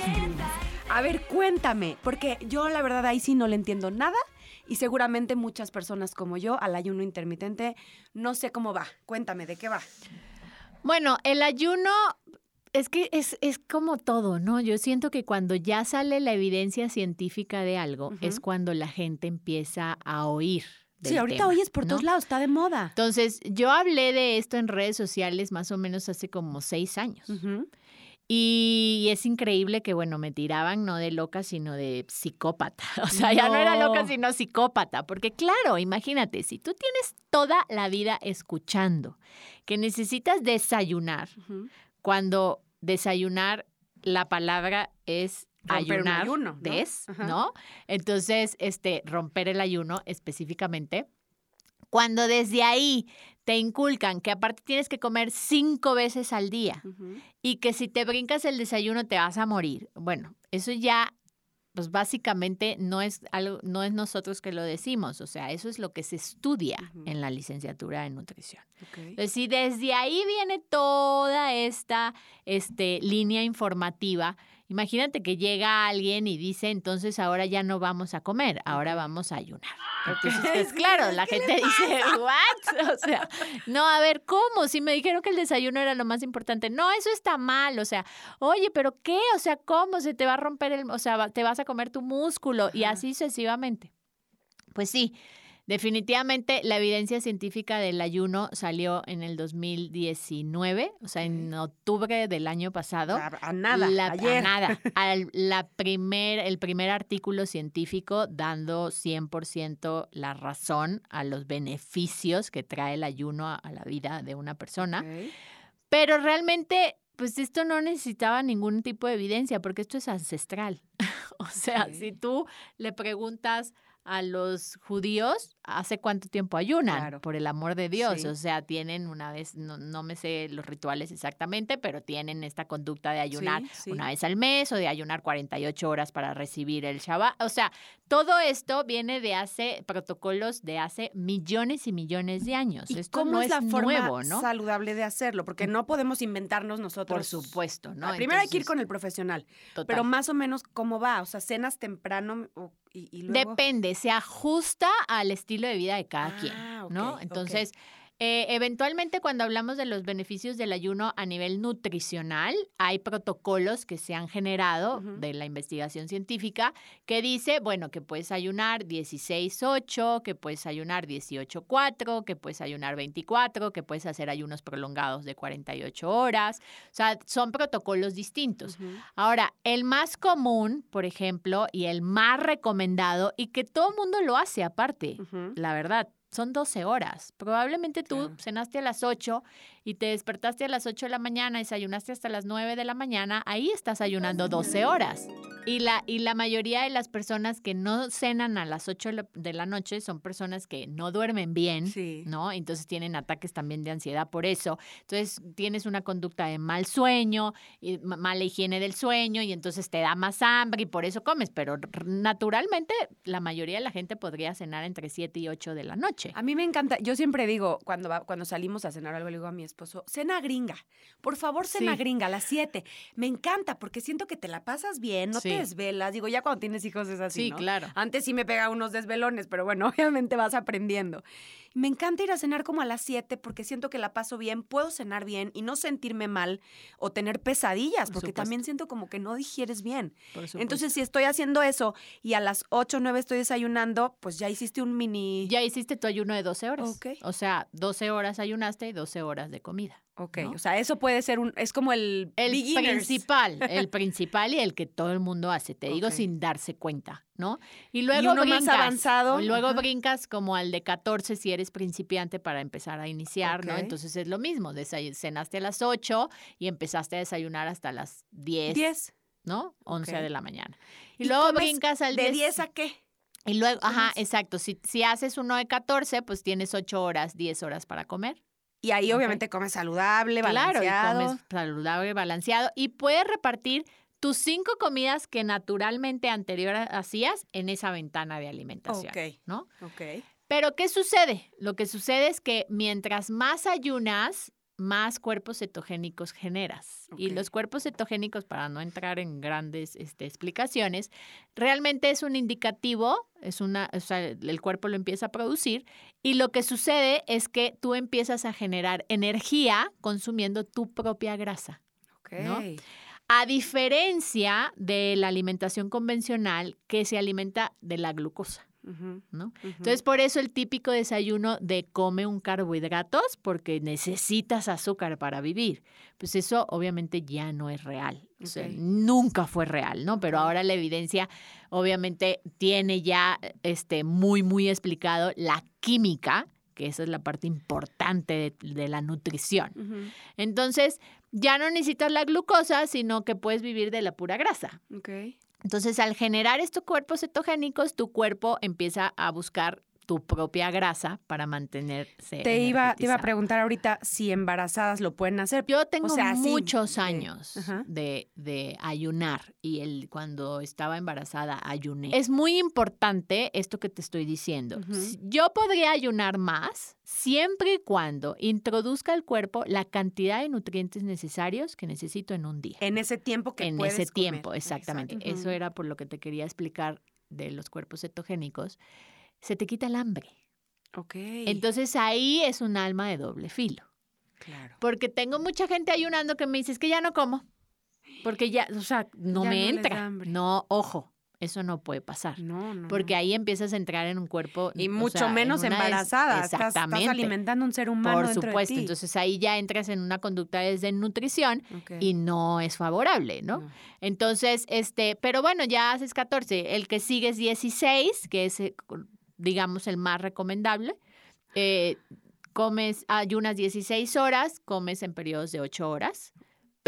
A ver, cuéntame, porque yo la verdad ahí sí no le entiendo nada y seguramente muchas personas como yo al ayuno intermitente no sé cómo va. Cuéntame, ¿de qué va? Bueno, el ayuno es que es, es como todo, ¿no? Yo siento que cuando ya sale la evidencia científica de algo, es cuando la gente empieza a oír. sí, ahorita tema, oyes por ¿no? todos lados, está de moda. Entonces, yo hablé de esto en redes sociales más o menos hace como seis años. Y es increíble que, bueno, me tiraban no de loca, sino de psicópata. O sea, ya no era loca, No. sino psicópata. Porque claro, imagínate, si tú tienes toda la vida escuchando que necesitas desayunar. Cuando desayunar, la palabra es Romper un ayunar, ayuno, ¿no? des. ¿no? Entonces, este, romper el ayuno específicamente. Cuando desde ahí te inculcan que aparte tienes que comer cinco veces al día y que si te brincas el desayuno te vas a morir. Bueno, eso ya, pues básicamente no es algo, no es nosotros que lo decimos, o sea, eso es lo que se estudia en la licenciatura en nutrición. Entonces, si desde ahí viene toda esta este, línea informativa, imagínate que llega alguien y dice, entonces ahora ya no vamos a comer, ahora vamos a ayunar. Entonces, pues claro, la gente dice, ¿what? O sea, no, a ver, ¿cómo? Si me dijeron que el desayuno era lo más importante. No, eso está mal. O sea, oye, ¿pero qué? O sea, ¿cómo se te va a romper el, o sea, va- te vas a comer tu músculo y así sucesivamente? Pues sí, definitivamente la evidencia científica del ayuno salió en el 2019, o sea, en octubre del año pasado. A, a nada, La- a nada. Al- la primer, el primer artículo científico dando 100% la razón a los beneficios que trae el ayuno a, a la vida de una persona. Pero realmente, pues esto no necesitaba ningún tipo de evidencia porque esto es ancestral. o sea, si tú le preguntas a los judíos, ¿hace cuánto tiempo ayunan? Claro. Por el amor de Dios. Sí. O sea, tienen una vez, no, no me sé los rituales exactamente, pero tienen esta conducta de ayunar Sí, sí. una vez al mes o de ayunar 48 horas para recibir el Shabbat. O sea, todo esto viene de hace protocolos de hace millones y millones de años. ¿Y esto cómo no es la forma nuevo, ¿no? saludable de hacerlo? Porque no podemos inventarnos nosotros. Por supuesto, ¿no? Ah, Primero hay que ir con el profesional. total. Pero más o menos, ¿cómo va? O sea, cenas temprano y luego... Depende, se ajusta al estilo de vida de cada quien, Ah, ok, ¿no? ok. Entonces, eh, eventualmente cuando hablamos de los beneficios del ayuno a nivel nutricional, hay protocolos que se han generado de la investigación científica que dice, bueno, que puedes ayunar 16-8, que puedes ayunar 18-4, que puedes ayunar 24, que puedes hacer ayunos prolongados de 48 horas. O sea, son protocolos distintos. Ahora, el más común, por ejemplo, y el más recomendado, y que todo el mundo lo hace aparte, la verdad, son 12 horas. Probablemente tú Claro. cenaste a las 8 y te despertaste a las 8 de la mañana, desayunaste hasta las 9 de la mañana, ahí estás ayunando 12 horas. Y la, y la mayoría de las personas que no cenan a las 8 de la- noche son personas que no duermen bien, Sí. ¿no? Entonces tienen ataques también de ansiedad por eso. Entonces tienes una conducta de mal sueño, y ma- mala higiene del sueño y entonces te da más hambre y por eso comes. Pero naturalmente la mayoría de la gente podría cenar entre 7 y 8 de la noche. A mí me encanta, yo siempre digo, cuando, va- cuando salimos a cenar algo, le digo a mi esposo, cena gringa, por favor, cena Sí. gringa a las 7. Me encanta porque siento que te la pasas bien, no Sí. te desvelas. Digo, ya cuando tienes hijos es así, Sí, ¿no? claro. Antes sí me pega unos desvelones, pero bueno, obviamente vas aprendiendo. Me encanta ir a cenar como a las 7 porque siento que la paso bien, puedo cenar bien y no sentirme mal o tener pesadillas, Por porque también siento como que no digieres bien. Entonces, si estoy haciendo eso y a las 8 o 9 estoy desayunando, pues ya hiciste un mini... ya hiciste tu ayuno de 12 horas. O sea, 12 horas ayunaste y 12 horas de comida. Ok, ¿no? o sea, eso puede ser un, es como el, El beginners. principal, el principal y el que todo el mundo hace, te digo sin darse cuenta, ¿no? Y luego uno más brincas, avanzado, y luego brincas como al de 14 si eres principiante para empezar a iniciar, ¿no? Entonces es lo mismo, cenaste a las 8 y empezaste a desayunar hasta las 10, 10. ¿no? 11 Ok. de la mañana. Y, ¿Y luego brincas al ¿De 10. 10 a qué? Y luego, ajá, exacto, si, si haces uno de 14, pues tienes 8 horas, 10 horas para comer. Y ahí obviamente comes saludable, Claro, balanceado. comes saludable, balanceado y puedes repartir tus cinco comidas que naturalmente anterior hacías en esa ventana de alimentación, Ok. ¿no? Ok. Pero ¿qué sucede? Lo que sucede es que mientras más ayunas, más cuerpos cetogénicos generas. Y los cuerpos cetogénicos, para no entrar en grandes este, explicaciones, realmente es un indicativo, es una, o sea, el cuerpo lo empieza a producir y lo que sucede es que tú empiezas a generar energía consumiendo tu propia grasa. ¿no? A diferencia de la alimentación convencional que se alimenta de la glucosa. ¿No? Entonces, por eso el típico desayuno de come un carbohidratos porque necesitas azúcar para vivir. Pues eso obviamente ya no es real. O sea, nunca fue real, ¿no? Pero ahora la evidencia obviamente tiene ya este, muy, muy explicado la química, que esa es la parte importante de, de la nutrición. Entonces, ya no necesitas la glucosa, sino que puedes vivir de la pura grasa. ok. Entonces, al generar estos cuerpos cetogénicos, tu cuerpo empieza a buscar tu propia grasa para mantenerse. Te iba, te iba a preguntar ahorita si embarazadas lo pueden hacer. Yo tengo sea, muchos años de, de ayunar y el, cuando estaba embarazada ayuné. Es muy importante esto que te estoy diciendo. Yo podría ayunar más siempre y cuando introduzca al cuerpo la cantidad de nutrientes necesarios que necesito en un día. En ese tiempo que en puedes ese comer. tiempo, exactamente. Eso era por lo que te quería explicar de los cuerpos cetogénicos. Se te quita el hambre. Ok. Entonces ahí es un alma de doble filo. claro. Porque tengo mucha gente ayunando que me dice, es que ya no como. Porque ya, o sea, no Ya me no entra. No, ojo, eso no puede pasar. No, no. Porque no. ahí empiezas a entrar en un cuerpo. Y mucho sea, en menos des- embarazada. Estás, estás Exactamente. alimentando un ser humano Por dentro de supuesto. ti. Entonces ahí ya entras en una conducta de desnutrición Ok. y no es favorable, ¿no? No. Entonces, este, pero bueno, ya haces 14. El que sigue es 16, que es, eh, digamos, el más recomendable. Eh, comes, ayunas 16 horas, comes en periodos de 8 horas.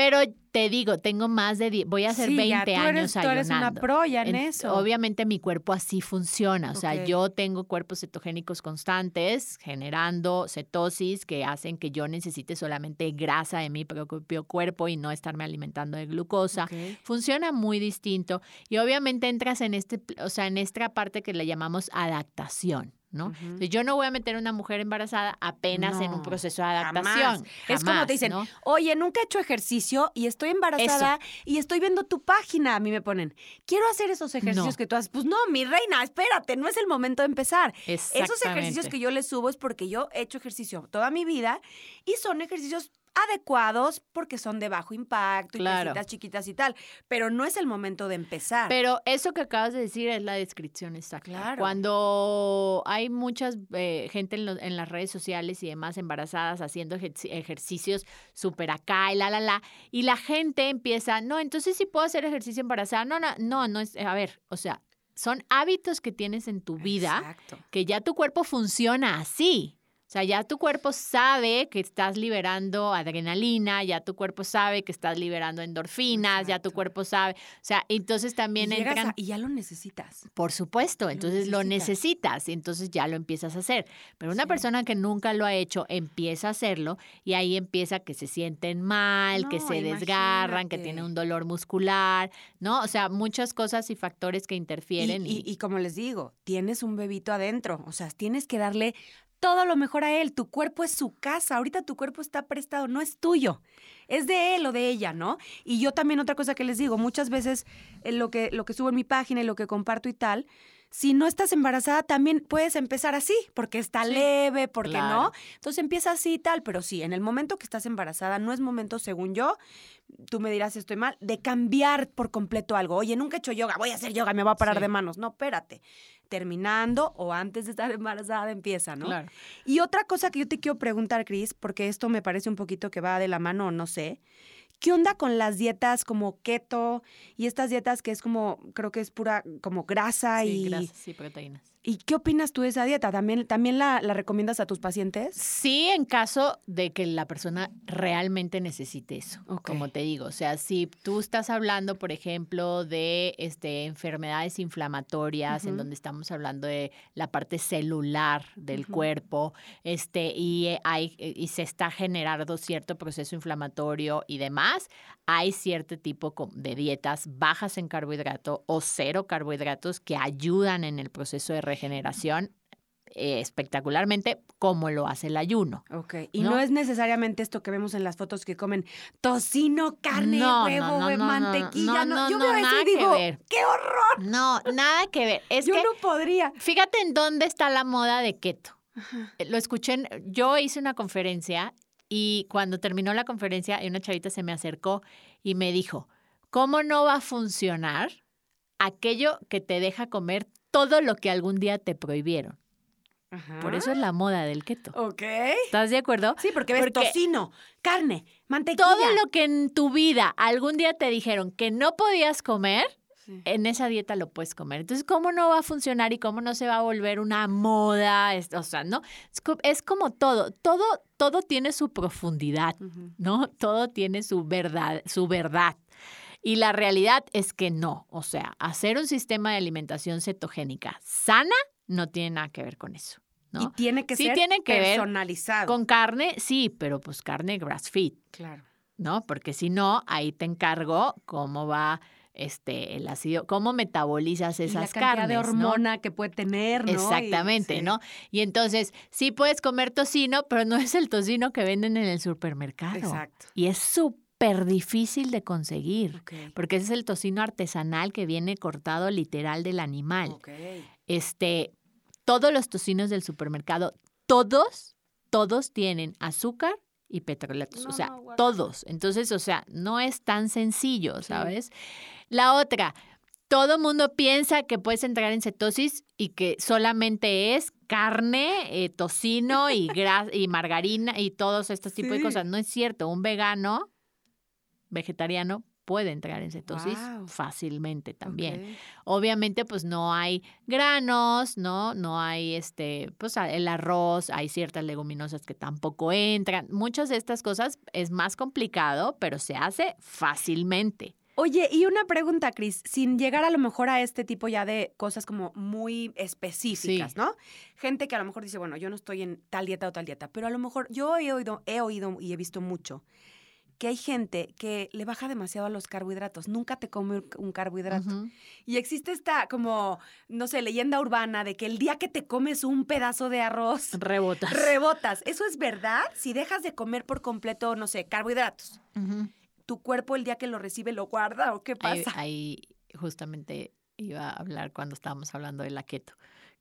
Pero te digo, tengo más de 10, voy a hacer Sí, 20 ya, tú años eres, tú eres una ayunando. pro ya en, En- eso. Obviamente mi cuerpo así funciona, o sea, yo tengo cuerpos cetogénicos constantes generando cetosis que hacen que yo necesite solamente grasa de mi propio cuerpo y no estarme alimentando de glucosa. Funciona muy distinto y obviamente entras en este, o sea, en esta parte que le llamamos adaptación. ¿No? Yo no voy a meter a una mujer embarazada apenas en un proceso de jamás. adaptación. es como te dicen, ¿no? oye, nunca he hecho ejercicio y estoy embarazada y estoy viendo tu página. A mí me ponen, quiero hacer esos ejercicios No. que tú haces. Pues no, mi reina, espérate, no es el momento de empezar. Esos ejercicios que yo les subo es porque yo he hecho ejercicio toda mi vida y son ejercicios adecuados porque son de bajo impacto y Claro. pesitas chiquitas y tal, pero no es el momento de empezar. Pero eso que acabas de decir es la descripción exacta. Claro. Cuando hay muchas eh, gente en, lo- en las redes sociales y demás embarazadas haciendo ejerci- ejercicios súper acá y la, la, la, y la gente empieza, no, entonces sí puedo hacer ejercicio embarazada. No, no, no, no es, a ver, o sea, son hábitos que tienes en tu vida Exacto. que ya tu cuerpo funciona así. O sea, ya tu cuerpo sabe que estás liberando adrenalina, ya tu cuerpo sabe que estás liberando endorfinas, ya tu cuerpo sabe. O sea, entonces también entran. a- y ya lo necesitas. Por supuesto, entonces lo necesitas. y entonces ya lo empiezas a hacer. Pero una Sí. persona que nunca lo ha hecho empieza a hacerlo y ahí empieza que se sienten mal, que se desgarran, que tienen un dolor muscular, ¿no? O sea, muchas cosas y factores que Y, interfieren. y- y como les digo, tienes un bebito adentro, o sea, tienes que darle todo lo mejor a él. Tu cuerpo es su casa, ahorita tu cuerpo está prestado, no es tuyo, es de él o de ella, ¿no? Y yo también otra cosa que les digo, muchas veces eh, lo que, lo que subo en mi página y lo que comparto y tal, si no estás embarazada también puedes empezar así, porque está Sí, leve, porque claro. no. Entonces empieza así y tal, pero sí, en el momento que estás embarazada no es momento, según yo, tú me dirás estoy mal, de cambiar por completo algo. Oye, nunca he hecho yoga, voy a hacer yoga, me voy a parar Sí. de manos. No, espérate. Terminando o antes de estar embarazada empieza, ¿no? Claro. Y otra cosa que yo te quiero preguntar, Cris, porque esto me parece un poquito que va de la mano, no sé. ¿Qué onda con las dietas como keto y estas dietas que es como, creo que es pura como grasa Sí, y... grasas y proteínas. ¿Y qué opinas tú de esa dieta? ¿También, también la, la recomiendas a tus pacientes? Sí, en caso de que la persona realmente necesite eso, como te digo. O sea, si tú estás hablando, por ejemplo, de este, enfermedades inflamatorias, en donde estamos hablando de la parte celular del cuerpo, este, y, eh, hay, eh, y se está generando cierto proceso inflamatorio y demás, hay cierto tipo de dietas bajas en carbohidrato o cero carbohidratos que ayudan en el proceso de regeneración eh, espectacularmente como lo hace el ayuno. Ok. Y ¿No? no. es necesariamente esto que vemos en las fotos que comen tocino, carne, No, huevo, no, eh, no, no, mantequilla. no, No, no, Yo veo eso nada y que digo, ver. ¡qué horror! No, nada que ver. Es yo que no podría. fíjate en dónde está la moda de keto. Eh, Lo escuché, en- yo hice una conferencia y cuando terminó la conferencia, una chavita se me acercó y me dijo, ¿cómo no va a funcionar aquello que te deja comer todo lo que algún día te prohibieron? Por eso es la moda del keto. Ok. ¿Estás de acuerdo? Sí, porque ves Porque- tocino, carne, mantequilla. Todo lo que en tu vida algún día te dijeron que no podías comer, Sí. en esa dieta lo puedes comer. Entonces, ¿cómo no va a funcionar y cómo no se va a volver una moda? O sea, ¿no? Es, co- es como todo, todo, todo tiene su profundidad. ¿no? Todo tiene su verdad, su verdad. Y la realidad es que no. O sea, hacer un sistema de alimentación cetogénica sana no tiene nada que ver con eso, Y ¿no? tiene que Sí ser tiene que ver personalizado. Con carne, sí, pero pues carne grass-feed. Claro. ¿no? Porque si no, ahí te encargo cómo va este el ácido, cómo metabolizas y la esas cantidad carnes, de ¿no? hormona que puede tener, ¿no? Y- Exactamente, sí. ¿no? Y entonces, sí puedes comer tocino, pero no es el tocino que venden en el supermercado. Exacto. Y es súper difícil de conseguir, porque ese es el tocino artesanal que viene cortado literal del animal. Este, todos los tocinos del supermercado, todos, todos tienen azúcar y petrolatos, o sea, no, todos. Entonces, o sea, no es tan sencillo, Sí. ¿sabes? La otra, todo mundo piensa que puedes entrar en cetosis y que solamente es carne, eh, tocino y gras y margarina y todos estos tipos de cosas. No es cierto. Un vegano, vegetariano, puede entrar en cetosis fácilmente también. Obviamente, pues no hay granos, ¿no? No hay este, pues el arroz, hay ciertas leguminosas que tampoco entran. Muchas de estas cosas es más complicado, pero se hace fácilmente. Oye, y una pregunta, Cris, sin llegar a lo mejor a este tipo ya de cosas como muy específicas, Sí. ¿no? Gente que a lo mejor dice, bueno, yo no estoy en tal dieta o tal dieta, pero a lo mejor yo he oído, he oído y he visto mucho que hay gente que le baja demasiado a los carbohidratos, nunca te come un- carbohidrato. Y existe esta como, no sé, leyenda urbana de que el día que te comes un pedazo de arroz, Rebotas. rebotas. ¿Eso es verdad? Si dejas de comer por completo, no sé, carbohidratos. ¿tu cuerpo el día que lo recibe lo guarda o qué Ahí, pasa? ahí justamente iba a hablar cuando estábamos hablando de la keto.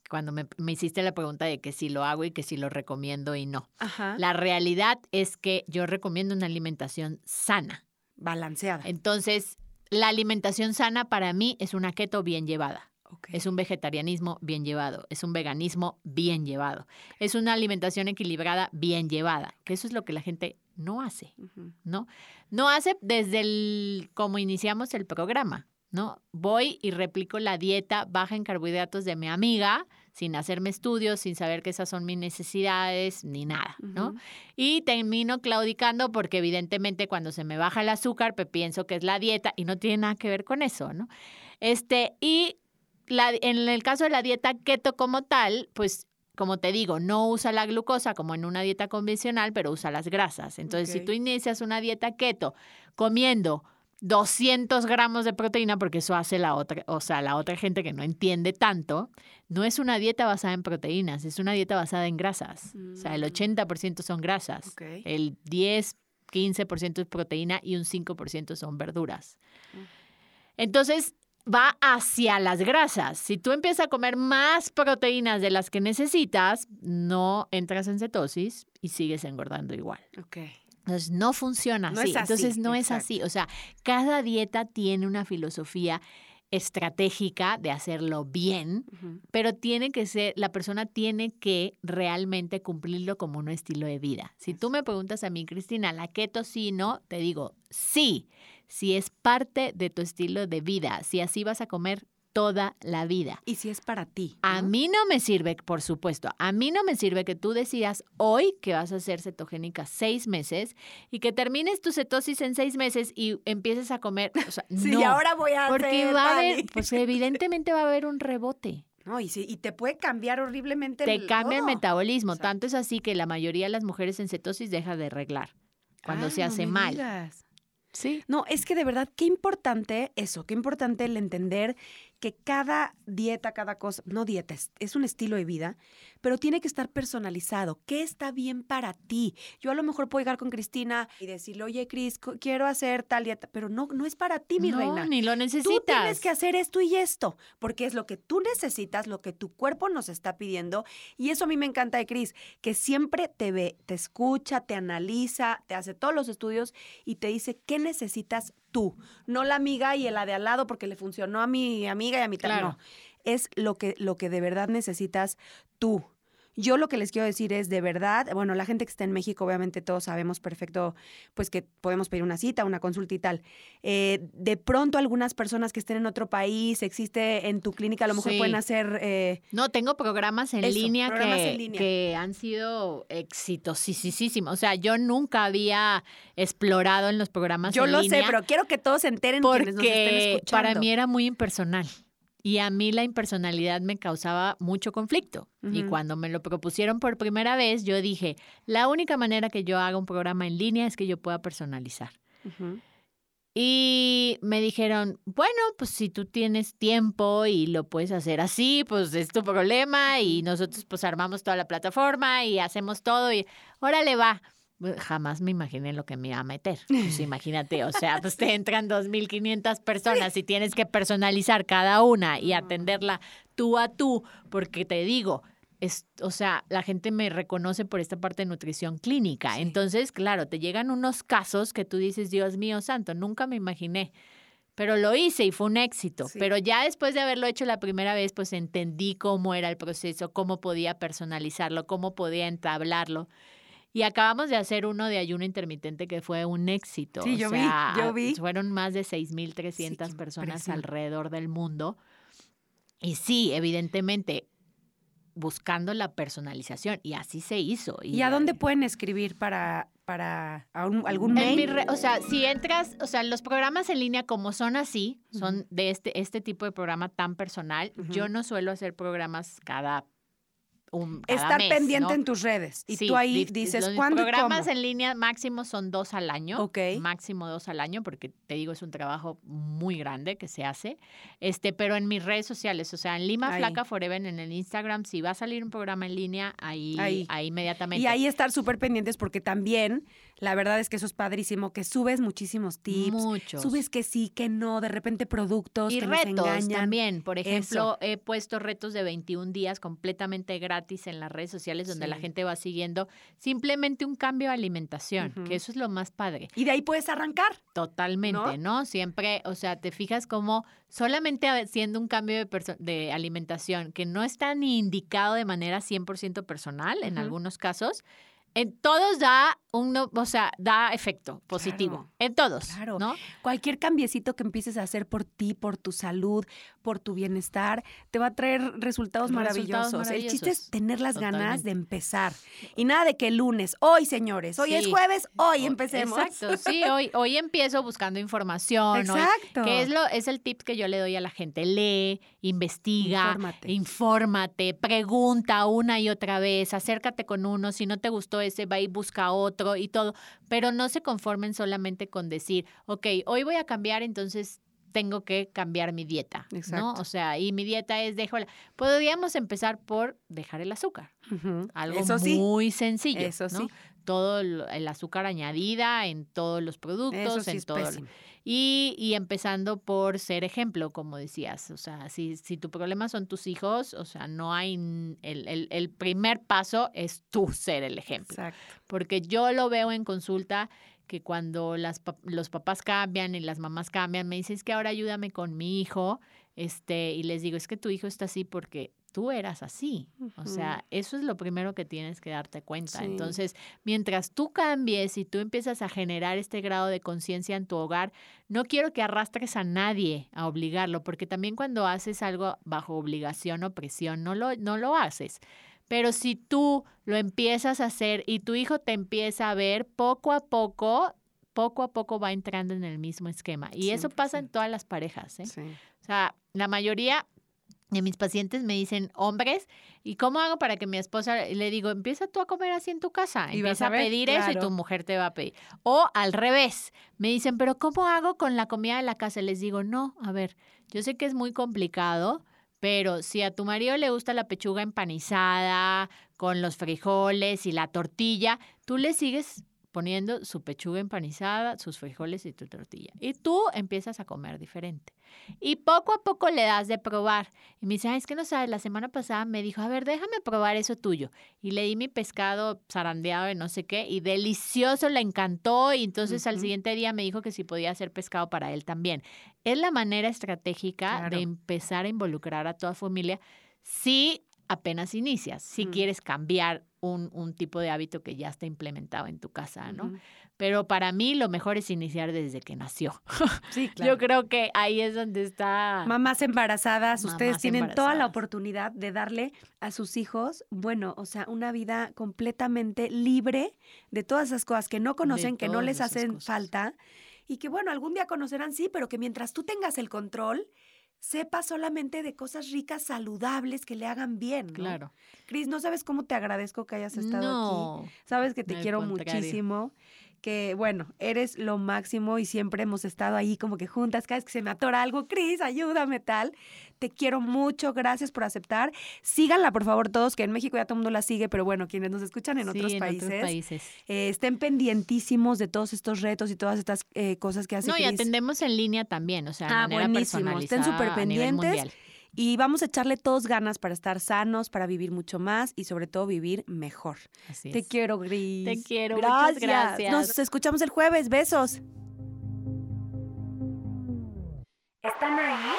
Cuando me, me hiciste la pregunta de que si lo hago y que si lo recomiendo y no. Ajá. La realidad es que yo recomiendo una alimentación sana. Balanceada. Entonces, la alimentación sana para mí es una keto bien llevada. Es un vegetarianismo bien llevado, es un veganismo bien llevado, es una alimentación equilibrada bien llevada, que eso es lo que la gente no hace. ¿no? No hace desde el como iniciamos el programa, ¿no? Voy y replico la dieta baja en carbohidratos de mi amiga sin hacerme estudios, sin saber que esas son mis necesidades ni nada, ¿no? Y termino claudicando porque evidentemente cuando se me baja el azúcar, pues pienso que es la dieta y no tiene nada que ver con eso, ¿no? Este, y la- en el caso de la dieta keto como tal, pues como te digo, no usa la glucosa como en una dieta convencional, pero usa las grasas. Entonces, si tú inicias una dieta keto comiendo 200 gramos de proteína, porque eso hace la otra, o sea, la otra gente que no entiende tanto, no es una dieta basada en proteínas, es una dieta basada en grasas. O sea, el Mm. 80% son grasas, Ok. el 10, 15% es proteína y un 5% son verduras. Mm. Entonces, va hacia las grasas. Si tú empiezas a comer más proteínas de las que necesitas, no entras en cetosis y sigues engordando igual. Entonces, no funciona No así. es así, Entonces, no es así. O sea, cada dieta tiene una filosofía estratégica de hacerlo bien, pero tiene que ser, la persona tiene que realmente cumplirlo como un estilo de vida. Si tú me preguntas a mí, Cristina, ¿la keto sí no? Te digo, sí, si es parte de tu estilo de vida, si así vas a comer toda la vida. Y si es para ti. A mí no me sirve, por supuesto, a mí no me sirve que tú decidas hoy que vas a hacer cetogénica seis meses y que termines tu cetosis en seis meses y empieces a comer. O sea, Sí, no, y ahora voy a porque hacer va a haber, pues evidentemente va a haber un rebote. No, y, sí, y te puede cambiar horriblemente Te el- cambia el metabolismo. Tanto es así que la mayoría de las mujeres en cetosis deja de arreglar cuando Ah, se hace mal. digas. Sí. No, es que de verdad, qué importante eso, qué importante el entender que cada dieta, cada cosa, no dieta, es, es un estilo de vida, pero tiene que estar personalizado. ¿Qué está bien para ti? Yo a lo mejor puedo llegar con Cristina y decirle, oye, Cris, quiero hacer tal dieta, pero no, no es para ti, mi no, reina. ni lo Tú necesitas. tienes que hacer esto y esto, porque es lo que tú necesitas, lo que tu cuerpo nos está pidiendo. Y eso a mí me encanta de Cris, que siempre te ve, te escucha, te analiza, te hace todos los estudios y te dice qué necesitas tú. No la amiga y la de al lado porque le funcionó a mi amiga y a mi tal. Claro. No, es lo que, lo que de verdad necesitas tú. Yo lo que les quiero decir es de verdad, bueno, la gente que está en México, obviamente todos sabemos perfecto, pues que podemos pedir una cita, una consulta y tal. Eh, de pronto algunas personas que estén en otro país, existe en tu clínica, a lo mejor Sí. pueden hacer... eh, No, tengo programas en Eso, línea programas que, en línea. que han sido exitosísimos. O sea, yo nunca había explorado en los programas yo en lo línea sé, pero quiero que todos se enteren quienes nos estén porque escuchando. para mí era muy impersonal. Y a mí la impersonalidad me causaba mucho conflicto. Y cuando me lo propusieron por primera vez, yo dije, la única manera que yo haga un programa en línea es que yo pueda personalizar. Y me dijeron, bueno, pues si tú tienes tiempo y lo puedes hacer así, pues es tu problema y nosotros pues armamos toda la plataforma y hacemos todo y órale va. Pues, Jamás me imaginé lo que me iba a meter. Pues imagínate, o sea, pues te entran 2.500 personas y tienes que personalizar cada una y atenderla tú a tú, porque te digo, es, o sea, la gente me reconoce por esta parte de nutrición clínica. Sí. Entonces, claro, te llegan unos casos que tú dices, Dios mío santo, nunca me imaginé. Pero lo hice y fue un éxito. Sí. Pero ya después de haberlo hecho la primera vez, pues entendí cómo era el proceso, cómo podía personalizarlo, cómo podía entablarlo. Y acabamos de hacer uno de ayuno intermitente que fue un éxito. Sí, O yo vi, yo vi. Fueron más de 6.300 Sí, personas alrededor del mundo. Y sí, evidentemente, buscando la personalización. Y así se hizo. ¿Y a dónde pueden escribir para, para un- algún mail? re- o sea, si entras, o sea, los programas en línea como son así, son de este, este tipo de programa tan personal, yo no suelo hacer programas cada un cada Estar mes, pendiente ¿no? en tus redes. Y Sí, tú ahí di- dices los cuándo y programas cómo. en línea máximo son dos al año. Ok. Máximo dos al año, porque te digo, es un trabajo muy grande que se hace. Este, pero en mis redes sociales, o sea, en Lima Ahí. Flaca Forever, en el Instagram, si va a salir un programa en línea, ahí, Ahí. ahí, inmediatamente. Y ahí estar súper pendientes porque también, la verdad es que eso es padrísimo, que subes muchísimos tips, Muchos. subes que sí, que no, de repente productos Y que nos retos engañan. también. Por ejemplo, he puesto retos de 21 días completamente gratis en las redes sociales donde la gente va siguiendo simplemente un cambio de alimentación, que eso es lo más padre. Y de ahí puedes arrancar. Totalmente, ¿no? Siempre, o sea, te fijas como solamente haciendo un cambio de, de alimentación que no está ni indicado de manera 100% personal en algunos casos, en todos da un, no- o sea, da efecto positivo. Claro, en todos, claro. ¿no? Cualquier cambiecito que empieces a hacer por ti, por tu salud, por tu bienestar, te va a traer resultados, Resultados maravillosos. El chiste es tener las ganas de empezar. Y nada de que el lunes, hoy señores, hoy es jueves, hoy empecemos. Exacto, sí, hoy, hoy empiezo buscando información. hoy- Exacto. que es, lo, es el tip que yo le doy a la gente. Lee, investiga, Infórmate. infórmate, pregunta una y otra vez, acércate con uno, si no te gustó ese, va y busca otro y todo. Pero no se conformen solamente con decir, ok, hoy voy a cambiar, entonces tengo que cambiar mi dieta, ¿no? Exacto. O sea, y mi dieta es dejo la... Podríamos empezar por dejar el azúcar, algo Eso sí. muy sencillo, Eso ¿no? sí. Todo el azúcar añadida en todos los productos, Eso sí en todo. lo-. Y, y empezando por ser ejemplo, como decías. O sea, si, si tu problema son tus hijos, o sea, no hay. El, el- el primer paso es tú ser el ejemplo. Exacto. Porque yo lo veo en consulta que cuando las, los papás cambian y las mamás cambian, me dicen, es que ahora ayúdame con mi hijo. Este, y les digo, es que tu hijo está así porque tú eras así. O sea, eso es lo primero que tienes que darte cuenta. Sí. Entonces, mientras tú cambies y tú empiezas a generar este grado de conciencia en tu hogar, no quiero que arrastres a nadie a obligarlo, porque también cuando haces algo bajo obligación o presión, no lo, no lo haces. Pero si tú lo empiezas a hacer y tu hijo te empieza a ver, poco a poco, poco a poco va entrando en el mismo esquema. Y eso pasa en 100%. todas las parejas. ¿eh? Sí. O sea, la mayoría de mis pacientes me dicen, hombres, ¿y cómo hago para que mi esposa, le digo, empieza tú a comer así en tu casa, Y empieza a pedir eso y tu mujer te va a pedir. O al revés, me dicen, pero ¿cómo hago con la comida de la casa? Les digo, no, a ver, yo sé que es muy complicado, pero si a tu marido le gusta la pechuga empanizada, con los frijoles y la tortilla, tú le sigues poniendo su pechuga empanizada, sus frijoles y tu tortilla. Y tú empiezas a comer diferente. Y poco a poco le das de probar. Y me dice, "Ay, es que no sabes, la semana pasada me dijo, a ver, déjame probar eso tuyo. Y le di mi pescado zarandeado de no sé qué, y delicioso, le encantó. Y entonces al siguiente día me dijo que si podía hacer pescado para él también. Es la manera estratégica Claro. de empezar a involucrar a toda familia si apenas inicias, si Mm. quieres cambiar un, un tipo de hábito que ya está implementado en tu casa, ¿no? Pero para mí lo mejor es iniciar desde que nació. Sí, Yo creo que ahí es donde está... Mamás embarazadas, ustedes tienen toda la oportunidad de darle a sus hijos, bueno, o sea, una vida completamente libre de todas esas cosas que no conocen, que no les hacen cosas. falta y que, bueno, algún día conocerán, sí, pero que mientras tú tengas el control, sepa solamente de cosas ricas, saludables, que le hagan bien. ¿no? Claro. Cris, no sabes cómo te agradezco que hayas estado aquí. No. Sabes que te quiero contrario. muchísimo, que bueno, eres lo máximo y siempre hemos estado ahí como que juntas, cada vez que se me atora algo, Cris, ayúdame tal. Te quiero mucho, gracias por aceptar. Síganla, por favor, todos, que en México ya todo el mundo la sigue, pero bueno, quienes nos escuchan en Sí, otros en países, otros países. eh, estén pendientísimos de todos estos retos y todas estas eh, cosas que hace No, y Cris. atendemos en línea también, o sea, de Ah, manera buenísimo. Estén súper pendientes. Y vamos a echarle todos ganas para estar sanos, para vivir mucho más y sobre todo vivir mejor. Así Te es. quiero, Gris. Te quiero, muchas gracias. Nos escuchamos el jueves. Besos. ¿Están ahí?